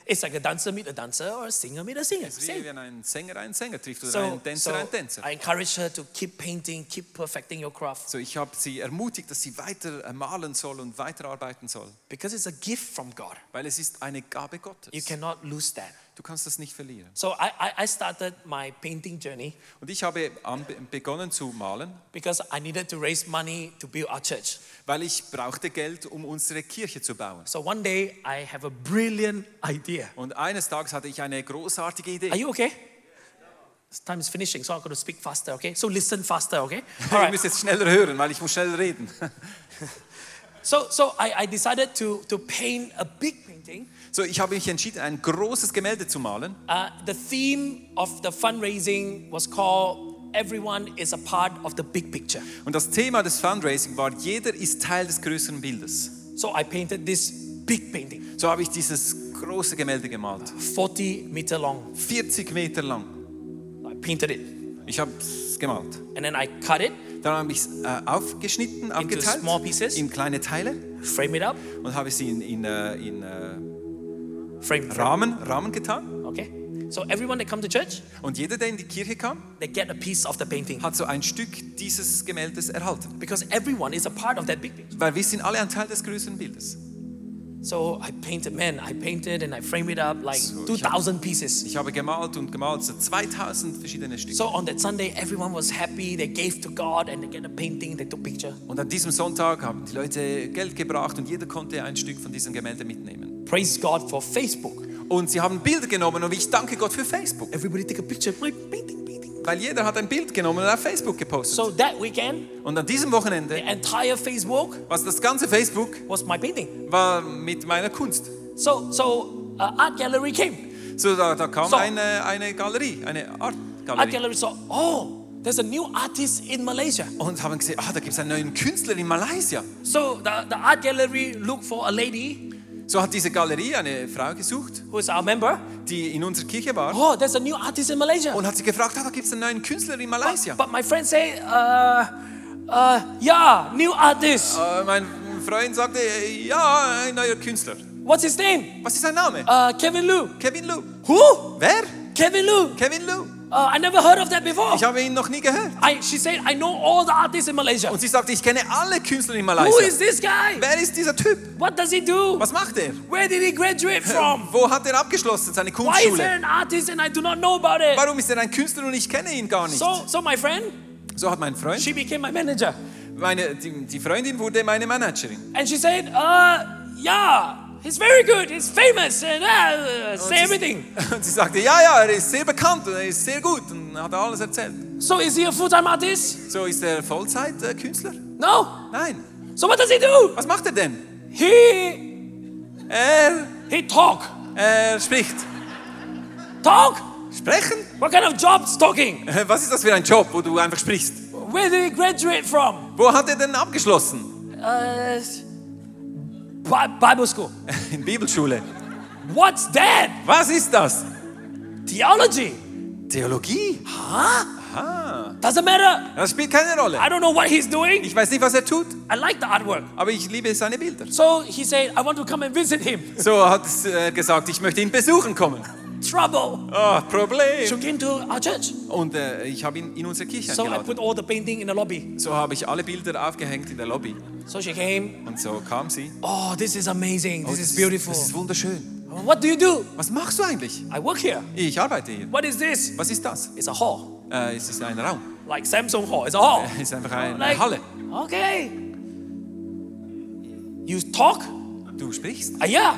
S2: It's like a dancer meet a dancer or a singer meet a singer.
S3: Es ist wie
S2: Same.
S3: wenn ein Sänger einen Sänger trifft oder
S2: So,
S3: ein Tänzer
S2: so
S3: einen Tänzer.
S2: I encourage her to keep painting, keep perfecting your craft
S3: So, ich habe sie ermutigt, dass sie weiter äh, malen soll und weiterarbeiten soll,
S2: because it's a gift from God.
S3: weil es ist eine Gabe
S2: You cannot lose that.
S3: Du kannst das nicht verlieren.
S2: So I, I, started my painting journey
S3: Und ich habe an, begonnen zu malen,
S2: because I needed to raise money to build our church.
S3: weil ich brauchte Geld, um unsere Kirche zu bauen.
S2: So one day I have a brilliant idea.
S3: Und eines Tages hatte ich eine großartige
S2: Are
S3: Idee.
S2: you okay? Time is finishing, so I'm going to speak faster, okay? So listen faster, okay? All
S3: Ihr
S2: right.
S3: müsst jetzt schneller hören, weil ich muss schnell reden.
S2: So, so I, I decided to, to paint a big painting.
S3: So, ich habe mich entschieden, ein großes Gemälde zu malen.
S2: Uh, the theme of the fundraising was called Everyone is a Part of the Big Picture.
S3: Und das Thema des Fundraising war, jeder ist Teil des größeren Bildes.
S2: So I painted this big painting,
S3: So habe ich dieses große Gemälde gemalt.
S2: 40 meter long.
S3: 40 Meter lang.
S2: I painted it.
S3: Ich habe es gemalt.
S2: And then I cut it,
S3: Dann habe ich es äh, aufgeschnitten, aufgeteilt
S2: small pieces.
S3: in kleine Teile
S2: frame it up,
S3: und habe sie in, in, äh, in äh,
S2: frame, frame.
S3: Rahmen, Rahmen getan.
S2: Okay? So everyone that come to church,
S3: Und jeder, der in die Kirche kam,
S2: they get a piece of the painting.
S3: hat so ein Stück dieses Gemäldes erhalten.
S2: Because everyone is a part of that big picture.
S3: Weil wir sind alle ein Teil des größeren Bildes.
S2: So I painted, man, I painted and I framed it up like
S3: So,
S2: 2,000 pieces.
S3: Ich habe gemalt und gemalt, so 2000 verschiedene Stücke.
S2: So on that Sunday, everyone was happy. They gave to God and they get a painting, they took picture.
S3: Und an diesem Sonntag haben die Leute Geld gebracht und jeder konnte ein Stück von diesem Gemälde mitnehmen.
S2: Praise God for Facebook.
S3: Und sie haben Bilder genommen und ich danke Gott für Facebook.
S2: Everybody take a picture. My painting, painting.
S3: Weil jeder hat ein Bild genommen und auf Facebook gepostet.
S2: So that weekend,
S3: Und an diesem
S2: the
S3: Wochenende,
S2: entire Facebook
S3: was das ganze Facebook
S2: was my painting.
S3: war mit meiner Kunst.
S2: So, so uh, art gallery came.
S3: So, da, da kam
S2: So.
S3: eine, eine Galerie, eine
S2: Art
S3: Art-Galerie.
S2: gallery saw, oh, there's a new artist in Malaysia.
S3: und haben gesehen, ah, da gibt es einen neuen Künstler in Malaysia.
S2: So the, the art gallery looked for a lady
S3: So hat diese Galerie eine Frau gesucht,
S2: who is our member.
S3: die in unserer Kirche war
S2: Oh, there's a new artist in Malaysia.
S3: und hat sie gefragt, ah, da gibt es einen neuen Künstler in Malaysia.
S2: But my friend say, uh, uh, yeah, new artist.
S3: Äh, mein Freund sagte, ja, ein neuer Künstler.
S2: What's his name?
S3: Was ist sein Name?
S2: Uh, Kevin Lu.
S3: Kevin Lou.
S2: Who?
S3: Wer?
S2: Kevin Lu.
S3: Kevin Lou.
S2: Uh, I never heard of that before.
S3: Ich habe ihn noch nie gehört.
S2: I, she said, I know all the artists in Malaysia.
S3: Und sie sagte, ich kenne alle Künstler in
S2: Who
S3: Malaysia.
S2: is this guy?
S3: Wer ist dieser Typ?
S2: What does he do?
S3: Was macht er?
S2: Where did he graduate from?
S3: Wo hat er abgeschlossen, seine
S2: Why is there
S3: Kunstschule?
S2: an artist and I do not know about it?
S3: Warum ist er ein Künstler und ich kenne ihn gar nicht?
S2: So, so my friend,
S3: So hat mein Freund,
S2: she became my manager.
S3: meine, die, die Freundin wurde meine Managerin.
S2: And she said, uh, yeah, he's very good, he's famous, and uh, say
S3: sie-
S2: everything.
S3: Und sie sagte, ja, ja, er ist sehr bekannt und er ist sehr gut und hat alles erzählt.
S2: So is he a full-time artist?
S3: So ist er Vollzeit-Künstler?
S2: No.
S3: Nein.
S2: So what does he do?
S3: Was macht er denn?
S2: He,
S3: Er,
S2: he talk.
S3: er spricht.
S2: Talk?
S3: Sprechen?
S2: What kind of job's talking?
S3: Was ist das für ein Job, wo du einfach sprichst?
S2: Where did he graduate from?
S3: Wo hat er denn abgeschlossen?
S2: Uh, Bible school.
S3: In Bibelschule.
S2: What's that?
S3: Was ist das?
S2: Theology.
S3: Theologie?
S2: Doesn't matter.
S3: Das spielt keine Rolle.
S2: I don't know what he's doing.
S3: Ich weiß nicht, was er tut,
S2: I like the artwork.
S3: aber ich liebe seine Bilder.
S2: So he said, I want to come and visit him.
S3: So hat er gesagt, ich möchte ihn besuchen kommen.
S2: Trouble.
S3: Oh,
S2: So
S3: Problem.
S2: came to our church.
S3: Und äh, ich habe ihn in unsere Kirche
S2: So I
S3: eingeladen.
S2: put all the painting in the lobby.
S3: So habe ich alle Bilder aufgehängt in der Lobby.
S2: So she came.
S3: Und so kam sie.
S2: Oh, this is amazing.
S3: Oh,
S2: This
S3: das
S2: is beautiful.
S3: Das ist wunderschön.
S2: What do you do?
S3: Was machst du eigentlich?
S2: I work here.
S3: Ich arbeite hier.
S2: What is this?
S3: Was ist das?
S2: It's a hall.
S3: Äh, es ist ein Raum.
S2: Like Samsung hall. It's a hall.
S3: Es ist einfach eine
S2: Like,
S3: Halle.
S2: okay. You talk?
S3: Du sprichst.
S2: Uh, yeah.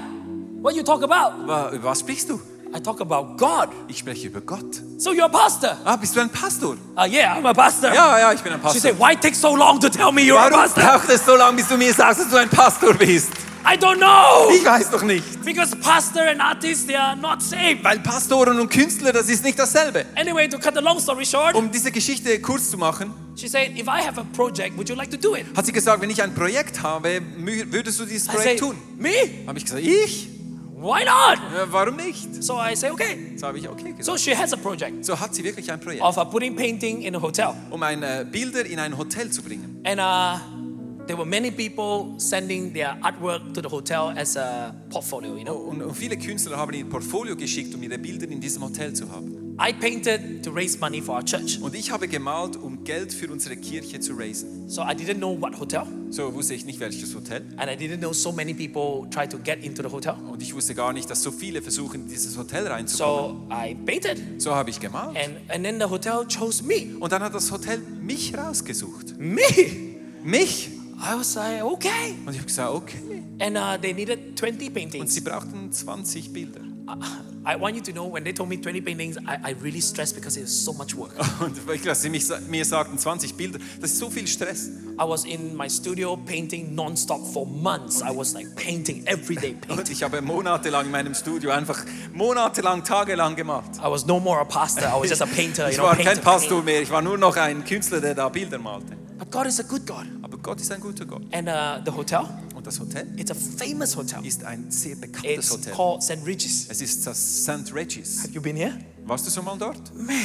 S2: What you talk about?
S3: Wa- Über was sprichst du?
S2: I talk about God.
S3: Ich spreche über Gott.
S2: So you're a pastor?
S3: Ah, bist du ein Pastor?
S2: Uh, yeah, I'm a pastor.
S3: Ja, ja, ich bin ein
S2: She
S3: Pastor.
S2: said, why take so long to tell me you're a
S3: Warum
S2: pastor?
S3: braucht es so lange, bis du mir sagst, dass du ein Pastor bist?
S2: I don't know.
S3: Ich weiß doch nicht.
S2: Because pastor and artist, they are not same.
S3: Weil Pastoren und Künstler, das ist nicht dasselbe.
S2: Anyway, to cut the long story short,
S3: Um diese Geschichte kurz zu machen,
S2: she said, if I have a project, would you like to do it?
S3: hat sie gesagt, wenn ich ein Projekt habe, würdest du dieses
S2: I
S3: Projekt
S2: say,
S3: tun?
S2: me?
S3: Habe ich gesagt, ich?
S2: Why not?
S3: Ja, warum nicht?
S2: So I say, okay.
S3: So habe ich okay gesagt.
S2: So she has a project
S3: So hat sie wirklich ein Projekt,
S2: of uh, putting painting in a hotel.
S3: um ein, äh, Bilder in ein Hotel zu bringen.
S2: And uh, there were many people sending their artwork to the hotel as a portfolio, you know.
S3: Und, und viele Künstler haben ihr Portfolio geschickt, um ihre Bilder in diesem Hotel zu haben.
S2: I painted to raise money for our church.
S3: Und ich habe gemalt, um Geld für unsere Kirche zu raisen.
S2: So I didn't know what hotel,
S3: So wusste ich nicht, welches Hotel.
S2: and I didn't know so many people try to get into the hotel.
S3: Und ich wusste gar nicht, dass so viele versuchen, in dieses Hotel reinzukommen.
S2: So I painted,
S3: So habe ich gemalt.
S2: and, and then the hotel chose me.
S3: Und dann hat das Hotel mich rausgesucht.
S2: Me!
S3: Mich?
S2: I was like, okay.
S3: Und ich habe gesagt, okay.
S2: And uh, they needed 20
S3: Und
S2: paintings.
S3: sie brauchten 20 Bilder.
S2: I want you to know, when they told me 20 paintings, I, I really stressed because it was so much work.
S3: Und wirklich, als sie mich, mir sagten 20 Bilder, das ist so viel Stress.
S2: I was in my studio painting non-stop for months. I was like painting every day,
S3: Und
S2: painting.
S3: ich habe monatelang in meinem Studio einfach monatelang, tagelang gemacht.
S2: I was no more a pastor. I was just a painter.
S3: Ich
S2: know,
S3: war
S2: painter,
S3: kein Pastor mehr, ich war nur noch ein Künstler, der da Bilder malte.
S2: But God is a good God.
S3: Aber Gott ist ein guter Gott.
S2: And uh, the hotel,
S3: Und das Hotel
S2: it's a famous hotel.
S3: ist ein sehr bekanntes
S2: It's
S3: Hotel.
S2: called St. Regis.
S3: Es ist das St. Regis.
S2: Have you been here?
S3: Warst du schon mal dort?
S2: Man,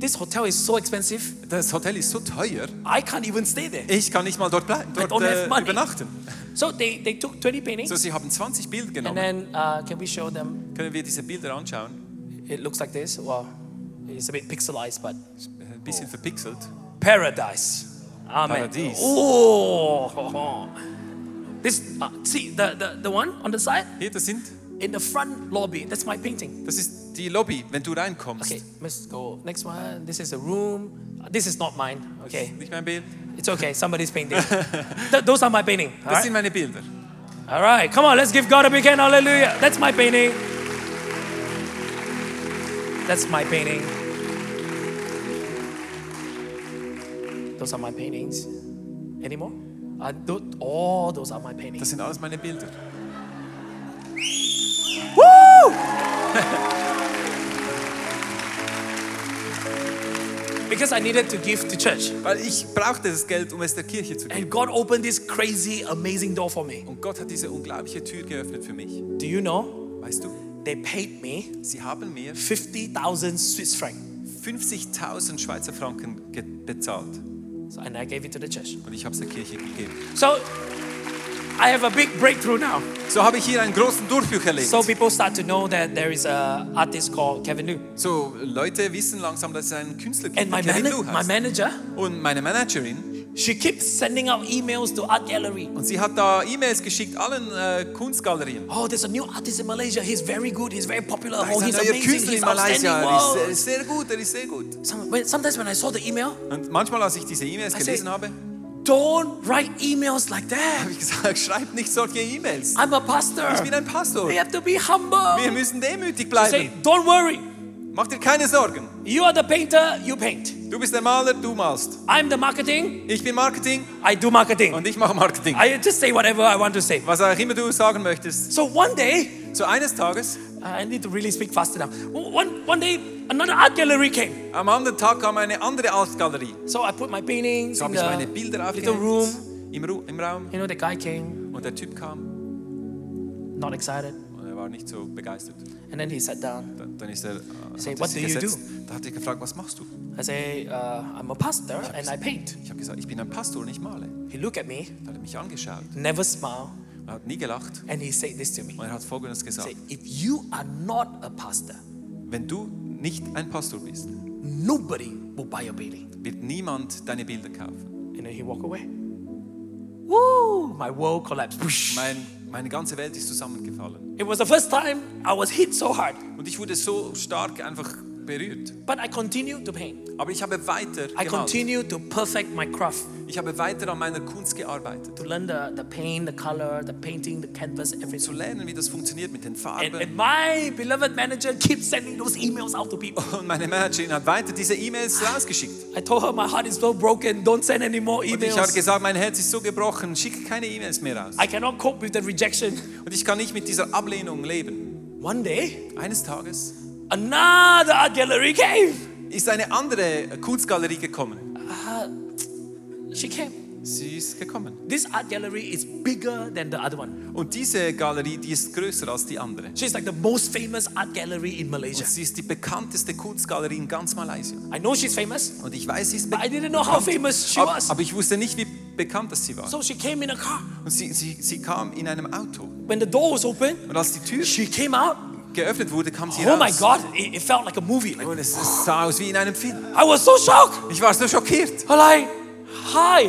S2: this hotel is so expensive.
S3: Das Hotel ist so teuer,
S2: I can't even stay there.
S3: ich kann nicht mal dort, bleiben, dort äh, übernachten.
S2: So they, they took 20 paintings.
S3: So, sie haben 20 Bilder genommen.
S2: And then uh, can we show them?
S3: Können wir diese Bilder anschauen?
S2: It looks like this. Well, it's a bit pixelized, but
S3: Ein bisschen verpixelt.
S2: paradise. Amen.
S3: Paradies.
S2: Oh, this. Uh, see the, the the one on the side
S3: Hier, das sind,
S2: in the front lobby. That's my painting.
S3: das ist die Lobby, wenn du reinkommst.
S2: Okay, let's go next one. This is a room. Uh, This is not mine. Okay,
S3: Nicht mein Bild.
S2: it's okay. Somebody's painting. Th- those are my painting. All
S3: Das
S2: right?
S3: sind meine Bilder.
S2: all right, come on. Let's give God a big hand. Hallelujah. That's my painting. That's my painting. Those are my paintings. Any more? Uh, tho- oh, those are my paintings.
S3: Das sind alles meine Bilder.
S2: because I needed to give to church.
S3: Weil ich brauchte das Geld, um es der Kirche zu geben.
S2: And God opened this crazy, amazing door for me.
S3: Und Gott hat diese unglaubliche Tür geöffnet für mich.
S2: Do you know?
S3: Weißt du,
S2: They paid me
S3: sie haben mir
S2: 50,000 Swiss franc.
S3: 50.000 Schweizer Franken bezahlt.
S2: So, and I gave it to the church.
S3: Und ich habe es der Kirche gegeben.
S2: So I have a big breakthrough now.
S3: So habe ich hier einen großen Durchbruch erlebt.
S2: So people start to know that there is a artist called Kevin Liu.
S3: So, Leute wissen langsam, dass es einen Künstler gibt,
S2: And my,
S3: Kevin
S2: mana-
S3: Lou
S2: my manager,
S3: Und meine Managerin,
S2: she keeps sending out emails to art gallery.
S3: und sie hat da E-Mails geschickt allen äh, Kunstgalerien.
S2: Oh, there's a new artist in Malaysia. He's very good. He's very popular.
S3: Da
S2: Oh, he's amazing.
S3: Künstler
S2: He's
S3: in Malaysia.
S2: outstanding.
S3: Er ist,
S2: Wow.
S3: sehr gut, er ist sehr gut.
S2: Some- when- Sometimes when I saw the email,
S3: Und manchmal, als ich diese E-Mails
S2: I
S3: gelesen
S2: say-
S3: habe,
S2: don't write emails like that.
S3: habe ich gesagt, schreibt nicht solche E-Mails.
S2: I'm a pastor.
S3: Ich bin ein Pastor.
S2: We have to be humble.
S3: Wir müssen demütig
S2: Say,
S3: bleiben.
S2: don't worry.
S3: Mach dir keine Sorgen.
S2: You are the painter. You paint.
S3: Du bist der Maler, du malst.
S2: I'm the marketing.
S3: Ich bin Marketing
S2: I do marketing.
S3: und ich mache Marketing.
S2: I just say whatever I want to say.
S3: Was auch immer du sagen möchtest.
S2: So one day,
S3: So eines Tages,
S2: I need to really speak faster now. One, one day, another art gallery came.
S3: am anderen Tag kam eine andere Altgalerie.
S2: So I put my paintings
S3: So
S2: in
S3: habe ich meine
S2: the
S3: Bilder
S2: little room.
S3: im, Ru im Raum
S2: You know, the guy came,
S3: und der Typ kam
S2: not excited.
S3: und er war nicht so begeistert.
S2: And then he sat down.
S3: Dann, ist er, äh,
S2: Say,
S3: hat er
S2: "What do you
S3: gesetzt. Da hat er gefragt, was machst du?
S2: I say, uh, I'm a pastor and I paint.
S3: Ich habe gesagt, ich bin ein Pastor und ich male.
S2: He looked at me,
S3: Da hat er mich angeschaut,
S2: never smiled,
S3: er hat nie gelacht
S2: and he said this to me.
S3: und er hat Folgendes gesagt.
S2: Say, if you are not a pastor,
S3: Wenn du nicht ein Pastor bist,
S2: nobody will buy your painting.
S3: wird niemand deine Bilder kaufen.
S2: And then he walked away. Woo! My world collapsed.
S3: Mein, meine ganze Welt ist zusammengefallen.
S2: It was the first time I was hit so hard,
S3: Und ich wurde so stark einfach berührt.
S2: but I continued to paint.
S3: Aber ich habe weiter
S2: I
S3: gemalt.
S2: continued to perfect my craft,
S3: Ich habe weiter an meiner Kunst gearbeitet.
S2: to learn the, the paint, the color, the painting, the canvas,
S3: Zu
S2: everything.
S3: lernen, wie das funktioniert mit den
S2: And,
S3: Farben.
S2: and my beloved manager keeps sending those emails out to people.
S3: Und meine Managerin hat weiter diese E-Mails rausgeschickt.
S2: I told her my heart is so broken. Don't send any more
S3: Und ich habe
S2: emails.
S3: gesagt, mein Herz ist so gebrochen, schicke keine E-Mails mehr raus.
S2: I cannot cope with the rejection.
S3: Und ich kann nicht mit dieser Ablehnung leben.
S2: One day,
S3: Eines Tages
S2: another art gallery came.
S3: ist eine andere Kunstgalerie gekommen.
S2: She came.
S3: Sie ist gekommen.
S2: This art gallery is bigger than the other one.
S3: Und diese Galerie, die ist größer als die andere.
S2: She's like the most famous art gallery in Malaysia.
S3: Und sie ist die bekannteste Kunstgalerie in ganz Malaysia.
S2: I know she's famous,
S3: Und ich weiß, sie ist
S2: but I
S3: bekannt.
S2: didn't know how famous she
S3: Aber,
S2: was.
S3: aber ich wusste nicht, wie bekannt das sie war.
S2: So she came in a car.
S3: Und sie, sie, sie kam in einem Auto.
S2: When the door was open,
S3: Und als die Tür
S2: she came out.
S3: Geöffnet wurde, kam sie
S2: Oh my
S3: raus.
S2: God, it, it felt like a movie.
S3: Und es es sah aus wie in einem Film.
S2: I was so shocked.
S3: Ich war so schockiert.
S2: Like, hi,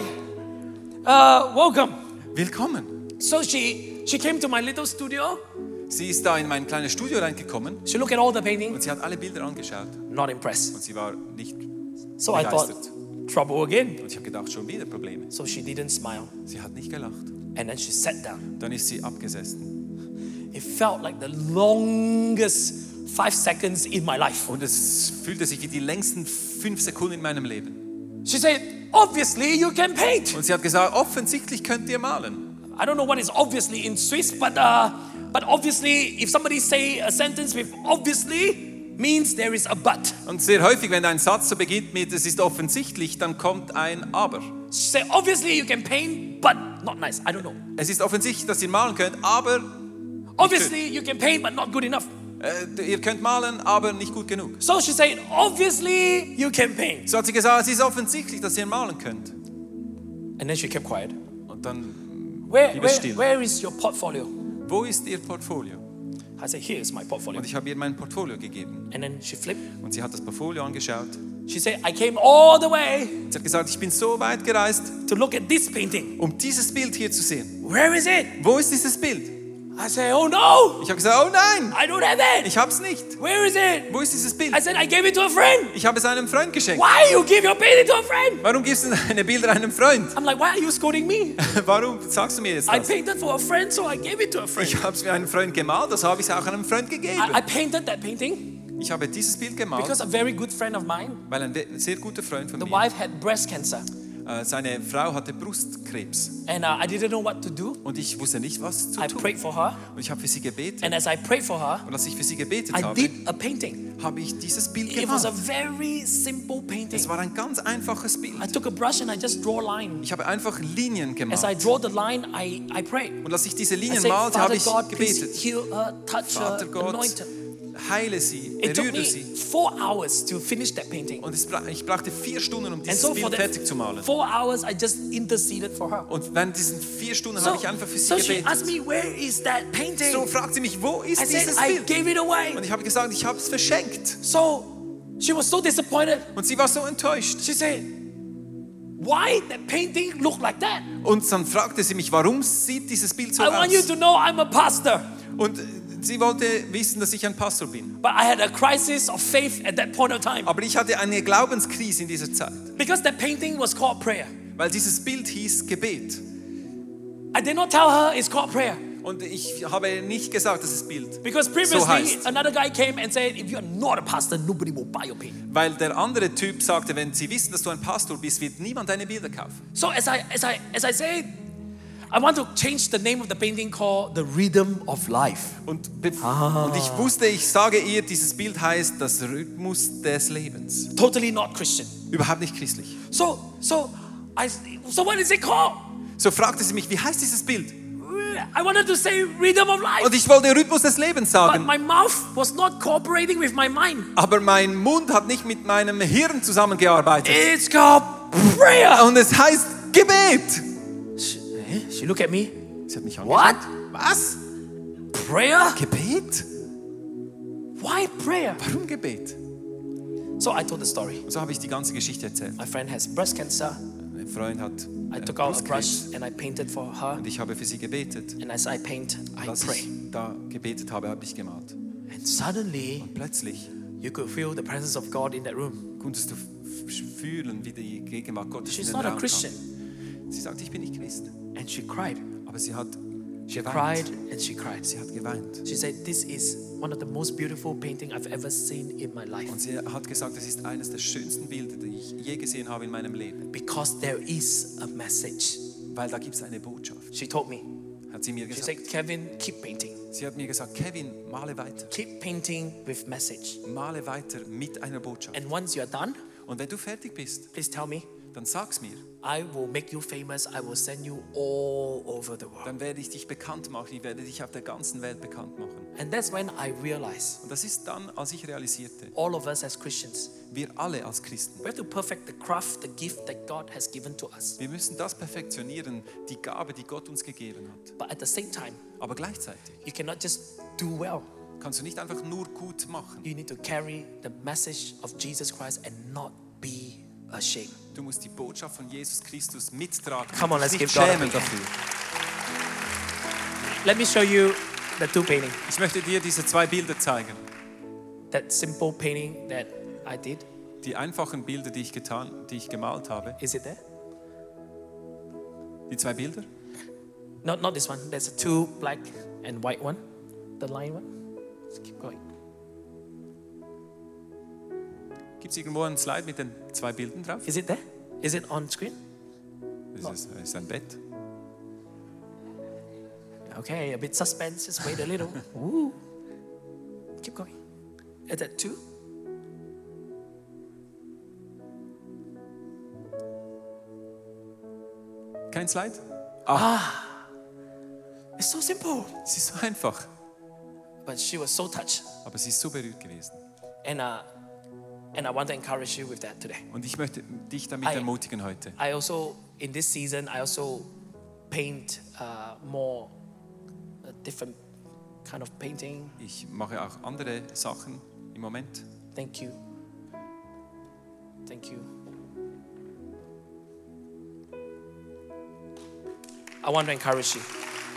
S2: uh, welcome.
S3: Willkommen.
S2: So she she came to my little studio.
S3: Sie ist da in mein kleines Studio reingekommen
S2: She looked at all the paintings,
S3: und sie hat alle Bilder angeschaut.
S2: not impressed.
S3: Und sie war nicht.
S2: So I thought,
S3: Begeistert.
S2: trouble again.
S3: Und ich habe gedacht, schon wieder Probleme.
S2: So she didn't smile.
S3: Sie hat nicht gelacht.
S2: And then she sat down.
S3: Dann ist sie abgesessen.
S2: It felt like the longest five seconds in my life.
S3: Und es fühlte sich wie die längsten fünf Sekunden in meinem Leben.
S2: She said, obviously you can paint.
S3: Und sie hat gesagt, offensichtlich könnt ihr malen.
S2: I don't know what is obviously in Swiss, but uh, but obviously, if somebody say a sentence with obviously, means there is a but.
S3: Und sehr häufig, wenn ein Satz so beginnt mit, es ist offensichtlich, dann kommt ein Aber.
S2: She said, obviously you can paint, but not nice. I don't know.
S3: Es ist offensichtlich, dass ihr malen könnt, aber
S2: Obviously you can paint, but not good enough.
S3: äh, ihr könnt malen, aber nicht gut genug.
S2: So she said, obviously you can paint.
S3: So hat sie gesagt, es ist offensichtlich, dass ihr malen könnt.
S2: And then she kept quiet.
S3: Und dann,
S2: Where,
S3: Lieber
S2: where,
S3: still.
S2: where is your portfolio?
S3: wo ist ihr Portfolio?
S2: I said, here is my portfolio.
S3: Und ich habe ihr mein Portfolio gegeben.
S2: And then she flipped.
S3: Und sie hat das Portfolio angeschaut.
S2: She said, I came all the way
S3: Sie hat gesagt, ich bin so weit gereist,
S2: to look at this painting.
S3: um dieses Bild hier zu sehen.
S2: Where is it?
S3: Wo ist dieses Bild?
S2: I said, oh no,
S3: Ich habe gesagt, oh nein,
S2: I don't have it.
S3: ich habe es nicht.
S2: Where is it?
S3: Wo ist dieses Bild?
S2: I said, I gave it to a friend.
S3: Ich habe es einem Freund geschenkt.
S2: Why you give your painting to a friend?
S3: Warum gibst du deine Bilder einem Freund?
S2: I'm like, why are you scolding me?
S3: Warum sagst du mir jetzt
S2: I
S3: das?
S2: painted for a friend, so I gave it to a friend.
S3: Ich habe es für einen Freund gemalt, das habe ich auch einem Freund gegeben.
S2: I, I painted that painting
S3: Ich habe dieses Bild gemalt,
S2: because a very good friend of mine,
S3: weil ein sehr guter Freund von
S2: the
S3: mir
S2: wife had breast cancer.
S3: Äh, seine Frau hatte Brustkrebs
S2: And uh, I didn't know what to do.
S3: und ich wusste nicht, was zu
S2: I
S3: tun.
S2: prayed for her.
S3: Und ich habe für sie gebetet.
S2: And as I prayed for her,
S3: Und als ich für sie gebetet
S2: I
S3: habe,
S2: did a painting.
S3: habe ich dieses Bild
S2: It was a
S3: gemacht.
S2: very simple painting.
S3: Es war ein ganz einfaches
S2: I
S3: Bild.
S2: took a brush and I just draw line.
S3: Ich habe einfach Linien
S2: As
S3: gemacht.
S2: I draw the line, I, I pray.
S3: Und als ich diese
S2: I
S3: Linien
S2: say,
S3: malte, habe ich
S2: God,
S3: gebetet.
S2: heal her, touch
S3: Vater
S2: her,
S3: Gott,
S2: anoint her.
S3: Heile sie, berühre sie.
S2: four hours to finish that painting.
S3: Und es ich brauchte vier Stunden, um dieses
S2: so
S3: Bild fertig zu malen.
S2: four hours, I just interceded for her.
S3: Und während diesen vier Stunden
S2: So,
S3: habe ich einfach für sie
S2: so she asked
S3: gebetet.
S2: me, where is that painting?
S3: So fragt sie mich, wo ist
S2: I said,
S3: dieses
S2: I
S3: Bild?
S2: gave it away.
S3: Und ich habe gesagt, ich habe es verschenkt.
S2: So she was so disappointed.
S3: Und sie war so enttäuscht.
S2: She said, why that painting look like that?
S3: Und dann fragte sie mich, warum sieht dieses Bild so
S2: I want you
S3: aus?
S2: to know I'm a pastor.
S3: Und sie wollte wissen, dass ich ein Pastor bin.
S2: But I had a crisis of faith at that point of time.
S3: Aber ich hatte eine Glaubenskrise in dieser Zeit,
S2: Because that painting was called prayer.
S3: weil dieses Bild hieß Gebet.
S2: I did not tell her it's called prayer.
S3: Und ich habe nicht gesagt, dass es Bild.
S2: Because
S3: So
S2: previously,
S3: heißt.
S2: another guy came and said, if you're not a pastor, nobody will buy your painting.
S3: Weil der andere Typ sagte, wenn sie wissen, dass du ein Pastor bist, wird niemand deine Bilder kaufen.
S2: So as I, as I, as I said, I want to change the name of the painting called The Rhythm of Life.
S3: Und, be- und ich wusste, ich sage ihr, dieses Bild heißt das Rhythmus des Lebens.
S2: Totally not Christian.
S3: Überhaupt nicht christlich.
S2: So, so, I, so what is it called?
S3: So fragte sie mich, wie heißt dieses Bild?
S2: I wanted to say Rhythm of Life.
S3: Und ich wollte Rhythmus des Lebens
S2: But
S3: sagen.
S2: my mouth was not cooperating with my mind.
S3: Aber mein Mund hat nicht mit meinem Hirn zusammengearbeitet.
S2: It's called prayer.
S3: Und es heißt Gebet.
S2: She, looked at me.
S3: Sie hat mich
S2: What?
S3: angeschaut. Was?
S2: Prayer?
S3: Gebet?
S2: Why prayer?
S3: Warum Gebet?
S2: So I told the story.
S3: Und so habe ich die ganze Geschichte erzählt.
S2: My friend has breast cancer.
S3: Mein Freund hat
S2: I
S3: äh,
S2: took out a
S3: Brustkrebs
S2: brush and I painted for her.
S3: und ich habe für sie gebetet.
S2: And as I paint, I
S3: Als
S2: pray.
S3: ich da gebetet habe, habe ich gemalt.
S2: And suddenly,
S3: Plötzlich
S2: you could feel the presence of God in that room.
S3: konntest du fühlen, wie die Gegenwart Gottes
S2: She's
S3: in den
S2: not a
S3: Raum
S2: Christian.
S3: kam. Sie sagt, ich bin nicht Christ.
S2: And she cried.
S3: Aber sie hat
S2: She
S3: geweint.
S2: cried and she cried.
S3: Sie hat geweint.
S2: She said, This is one of the most beautiful painting I've ever seen in my life.
S3: Und sie hat gesagt, es ist eines der schönsten Bilder, die ich je gesehen habe in meinem Leben.
S2: Because there is a message.
S3: Weil da gibt es eine Botschaft,
S2: She told me.
S3: hat sie mir
S2: She
S3: gesagt.
S2: said, Kevin, keep painting.
S3: Sie hat mir gesagt, Kevin, male weiter.
S2: Keep painting with message.
S3: Male weiter mit einer Botschaft.
S2: And once you're done,
S3: Und wenn du fertig bist,
S2: please tell me.
S3: Dann sag's mir.
S2: I will make you famous. I will send you all over the world.
S3: Dann werde ich dich bekannt machen. Ich werde dich auf der ganzen Welt bekannt machen.
S2: And that's when I realized
S3: Und das ist dann, als ich realisierte,
S2: all of us as Christians,
S3: wir alle als Christen,
S2: we have to perfect the craft, the gift that God has given to us.
S3: wir müssen das perfektionieren, die Gabe, die Gott uns gegeben hat.
S2: But at the same time,
S3: Aber gleichzeitig
S2: you cannot just do well.
S3: kannst du nicht einfach nur gut machen.
S2: You need to carry the message of Jesus Christ and not be ashamed.
S3: Du musst die Botschaft von Jesus Christus mittragen.
S2: Come on, let's give God a
S3: schämen dafür.
S2: Let me show you the two paintings.
S3: Ich möchte dir diese zwei Bilder zeigen.
S2: That simple painting that I did.
S3: Die einfachen Bilder, die ich getan, die ich gemalt habe.
S2: Is it there?
S3: Die zwei Bilder.
S2: No, not this one. There's a two black and white one. The line one. Let's keep going.
S3: Gibt es irgendwo einen Slide mit den zwei Bildern drauf?
S2: Is it there? Is it on screen?
S3: Das ist, ist ein Bett.
S2: Okay, a bit suspense. Just wait a little. Ooh. Keep going. Is that two?
S3: Kein Slide?
S2: It's so simple.
S3: Es ist so einfach.
S2: But she was so touched.
S3: Aber sie ist so berührt gewesen.
S2: And, uh, and I want to encourage you with that today.
S3: Und ich möchte dich damit
S2: I-
S3: ermutigen heute.
S2: I also, in this season, I also paint uh, more a different kind of painting.
S3: Ich mache auch andere Sachen im Moment.
S2: Thank you. Thank you. I want to encourage you.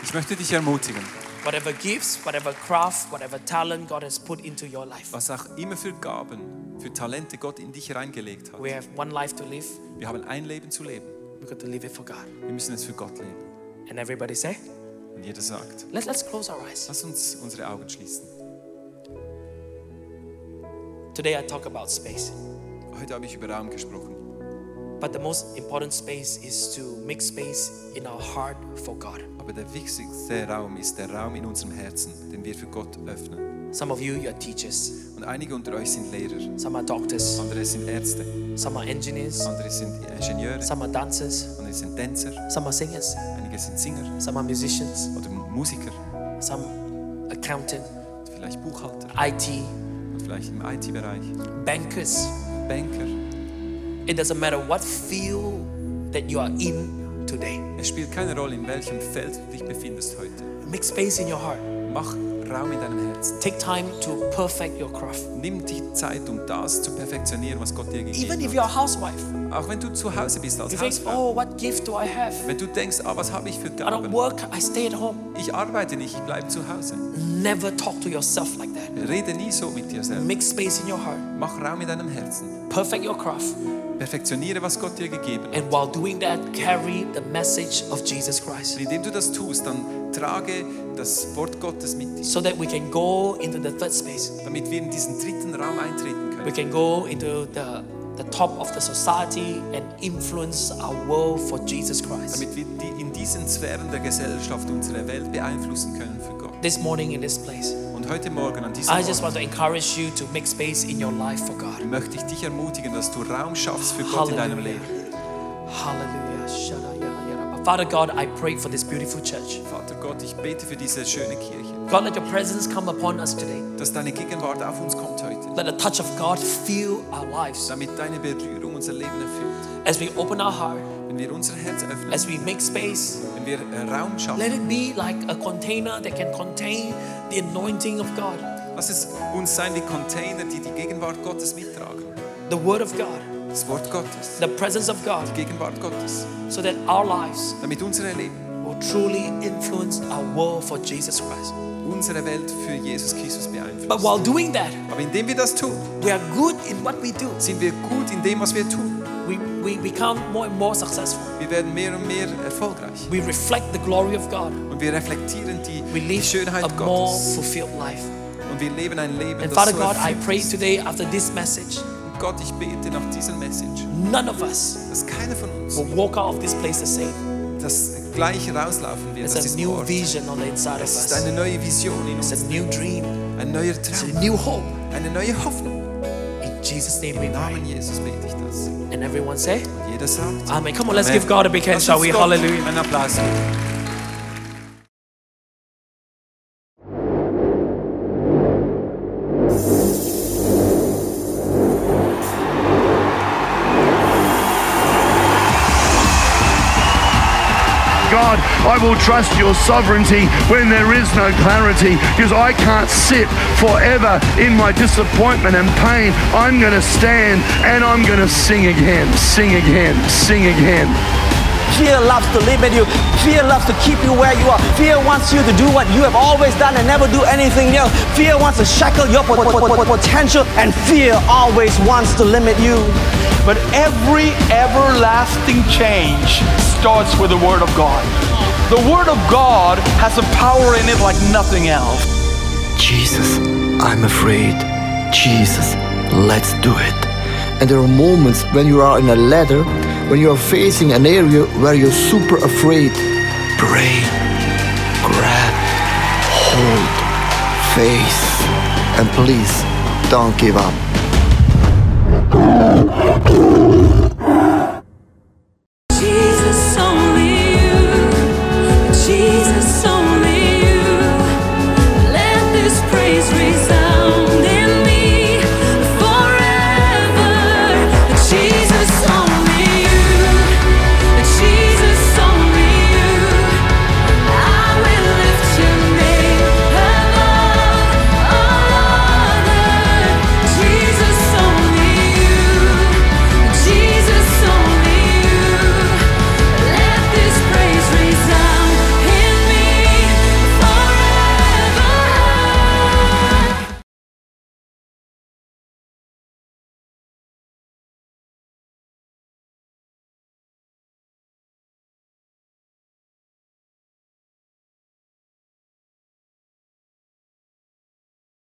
S3: Ich möchte dich ermutigen,
S2: Whatever gifts, whatever craft, whatever talent God has put into your life,
S3: was auch immer für Gaben, für Talente Gott in dich reingelegt hat.
S2: we have one life to live.
S3: Wir haben ein Leben zu leben.
S2: We've got to live it for God.
S3: Wir müssen es für Gott leben.
S2: And everybody say,
S3: Und jeder sagt,
S2: let's, let's close our eyes.
S3: lass uns unsere Augen schließen.
S2: Today I talk about space.
S3: Heute habe ich über Raum gesprochen.
S2: But the most important space is to make space in our heart for God.
S3: Aber der wichtigste Raum ist der Raum in unserem Herzen, den wir für Gott öffnen.
S2: Some of you, you're teachers.
S3: Und einige unter euch sind Lehrer,
S2: Some are doctors.
S3: andere sind Ärzte,
S2: Some are engineers.
S3: andere sind Ingenieure,
S2: Some are dancers.
S3: andere sind Tänzer,
S2: Some are singers.
S3: einige sind Singer
S2: Some are musicians.
S3: oder Musiker,
S2: Some accountant,
S3: vielleicht Buchhalter
S2: IT,
S3: und vielleicht im IT-Bereich,
S2: bankers.
S3: Banker.
S2: It doesn't matter what field that you are in today.
S3: Es spielt keine Rolle, in welchem Feld du dich befindest heute.
S2: Make space in your heart.
S3: Mach Raum in deinem Herzen.
S2: Take time to perfect your craft.
S3: Nimm die Zeit, um das zu perfektionieren, was Gott dir
S2: Even
S3: gegeben
S2: if
S3: hat.
S2: you're a housewife,
S3: Auch wenn du zu Hause bist als
S2: you think,
S3: Hausfrau.
S2: oh, what gift do I have?
S3: Wenn du denkst, ah, was habe ich für
S2: I don't
S3: Gaben?
S2: work, I stay at home.
S3: Ich arbeite nicht, ich bleibe zu Hause.
S2: Never talk to yourself like that.
S3: Rede nie so mit dir selbst.
S2: Make space in your heart.
S3: Mach Raum in deinem Herzen.
S2: Perfect your craft.
S3: Perfektioniere, was Gott dir gegeben hat.
S2: And while doing that, carry the message of Jesus Christ.
S3: Und indem du das tust, dann trage das Wort Gottes mit dir,
S2: So that we can go into the third space.
S3: damit wir in diesen dritten Raum eintreten
S2: We
S3: können.
S2: can go into the, the top of the society and influence our world for Jesus Christ.
S3: Damit wir die, in diesen Sphären der Gesellschaft unsere Welt beeinflussen können für Gott.
S2: This morning in this place,
S3: heute Morgen an diesem
S2: I just
S3: Ort
S2: want to encourage you to make space in your life for God.
S3: möchte ich dich ermutigen, dass du Raum schaffst für Gott in deinem. Leben.
S2: Hallelujah. But Father God, I pray for this beautiful church.
S3: Vater Gott, ich bete für diese schöne Kirche,
S2: God, let your presence come upon us today.
S3: dass deine Gegenwart auf uns kommt heute,
S2: Let the touch of God fill our lives
S3: damit deine Berührung unser Leben erfüllt.
S2: as we open our heart,
S3: Wenn wir unser Herz öffnen,
S2: as we make space.
S3: Wir Raum
S2: Let it be like a container that can contain the anointing of God,
S3: lass es uns sein wie Container, die die Gegenwart Gottes mittragen.
S2: the Word of God,
S3: Das Wort Gottes,
S2: the presence of God,
S3: die Gegenwart Gottes,
S2: so that our lives
S3: damit unsere Leben,
S2: will truly influence our world for Jesus Christ.
S3: unsere Welt für Jesus Christus
S2: But while doing that,
S3: Aber indem wir das tun,
S2: we are good in what we do.
S3: sind wir gut in dem, was wir tun.
S2: We, we become more and more successful.
S3: Wir werden mehr und mehr erfolgreich.
S2: We reflect the glory of God.
S3: Und wir reflektieren die,
S2: We
S3: die
S2: live
S3: Schönheit
S2: a more
S3: Gottes.
S2: fulfilled life.
S3: Und wir leben ein Leben,
S2: And
S3: das
S2: Father
S3: so
S2: God, I pray today after this message,
S3: Gott, ich bete nach dieser Message,
S2: none of us
S3: dass keiner von uns
S2: will walk out of this place the same.
S3: das gleiche rauslaufen wird
S2: There's
S3: aus
S2: a
S3: diesem
S2: new
S3: Ort.
S2: vision on the inside of
S3: Es ist eine neue Vision in
S2: It's
S3: uns,
S2: a new dream.
S3: ein neuer
S2: It's a
S3: Traum,
S2: new hope.
S3: eine neue Hoffnung.
S2: In Jesus' name we
S3: Im Namen
S2: pray.
S3: Jesus bete ich das.
S2: And everyone say,
S3: Und jeder sagt,
S2: Amen. Come on, let's
S3: Amen.
S2: give God a big hand, shall we? Hallelujah.
S3: Einen Applaus geben.
S4: Will trust your sovereignty when there is no clarity because I can't sit forever in my disappointment and pain. I'm going to stand and I'm going to sing again, sing again, sing again.
S5: Fear loves to limit you. Fear loves to keep you where you are. Fear wants you to do what you have always done and never do anything else. Fear wants to shackle your po- po- po- po- potential, and fear always wants to limit you.
S6: But every everlasting change starts with the Word of God. The Word of God has a power in it like nothing else.
S7: Jesus, I'm afraid. Jesus, let's do it. And there are moments when you are in a ladder, when you are facing an area where you're super afraid. Pray, grab, hold, face, and please don't give up.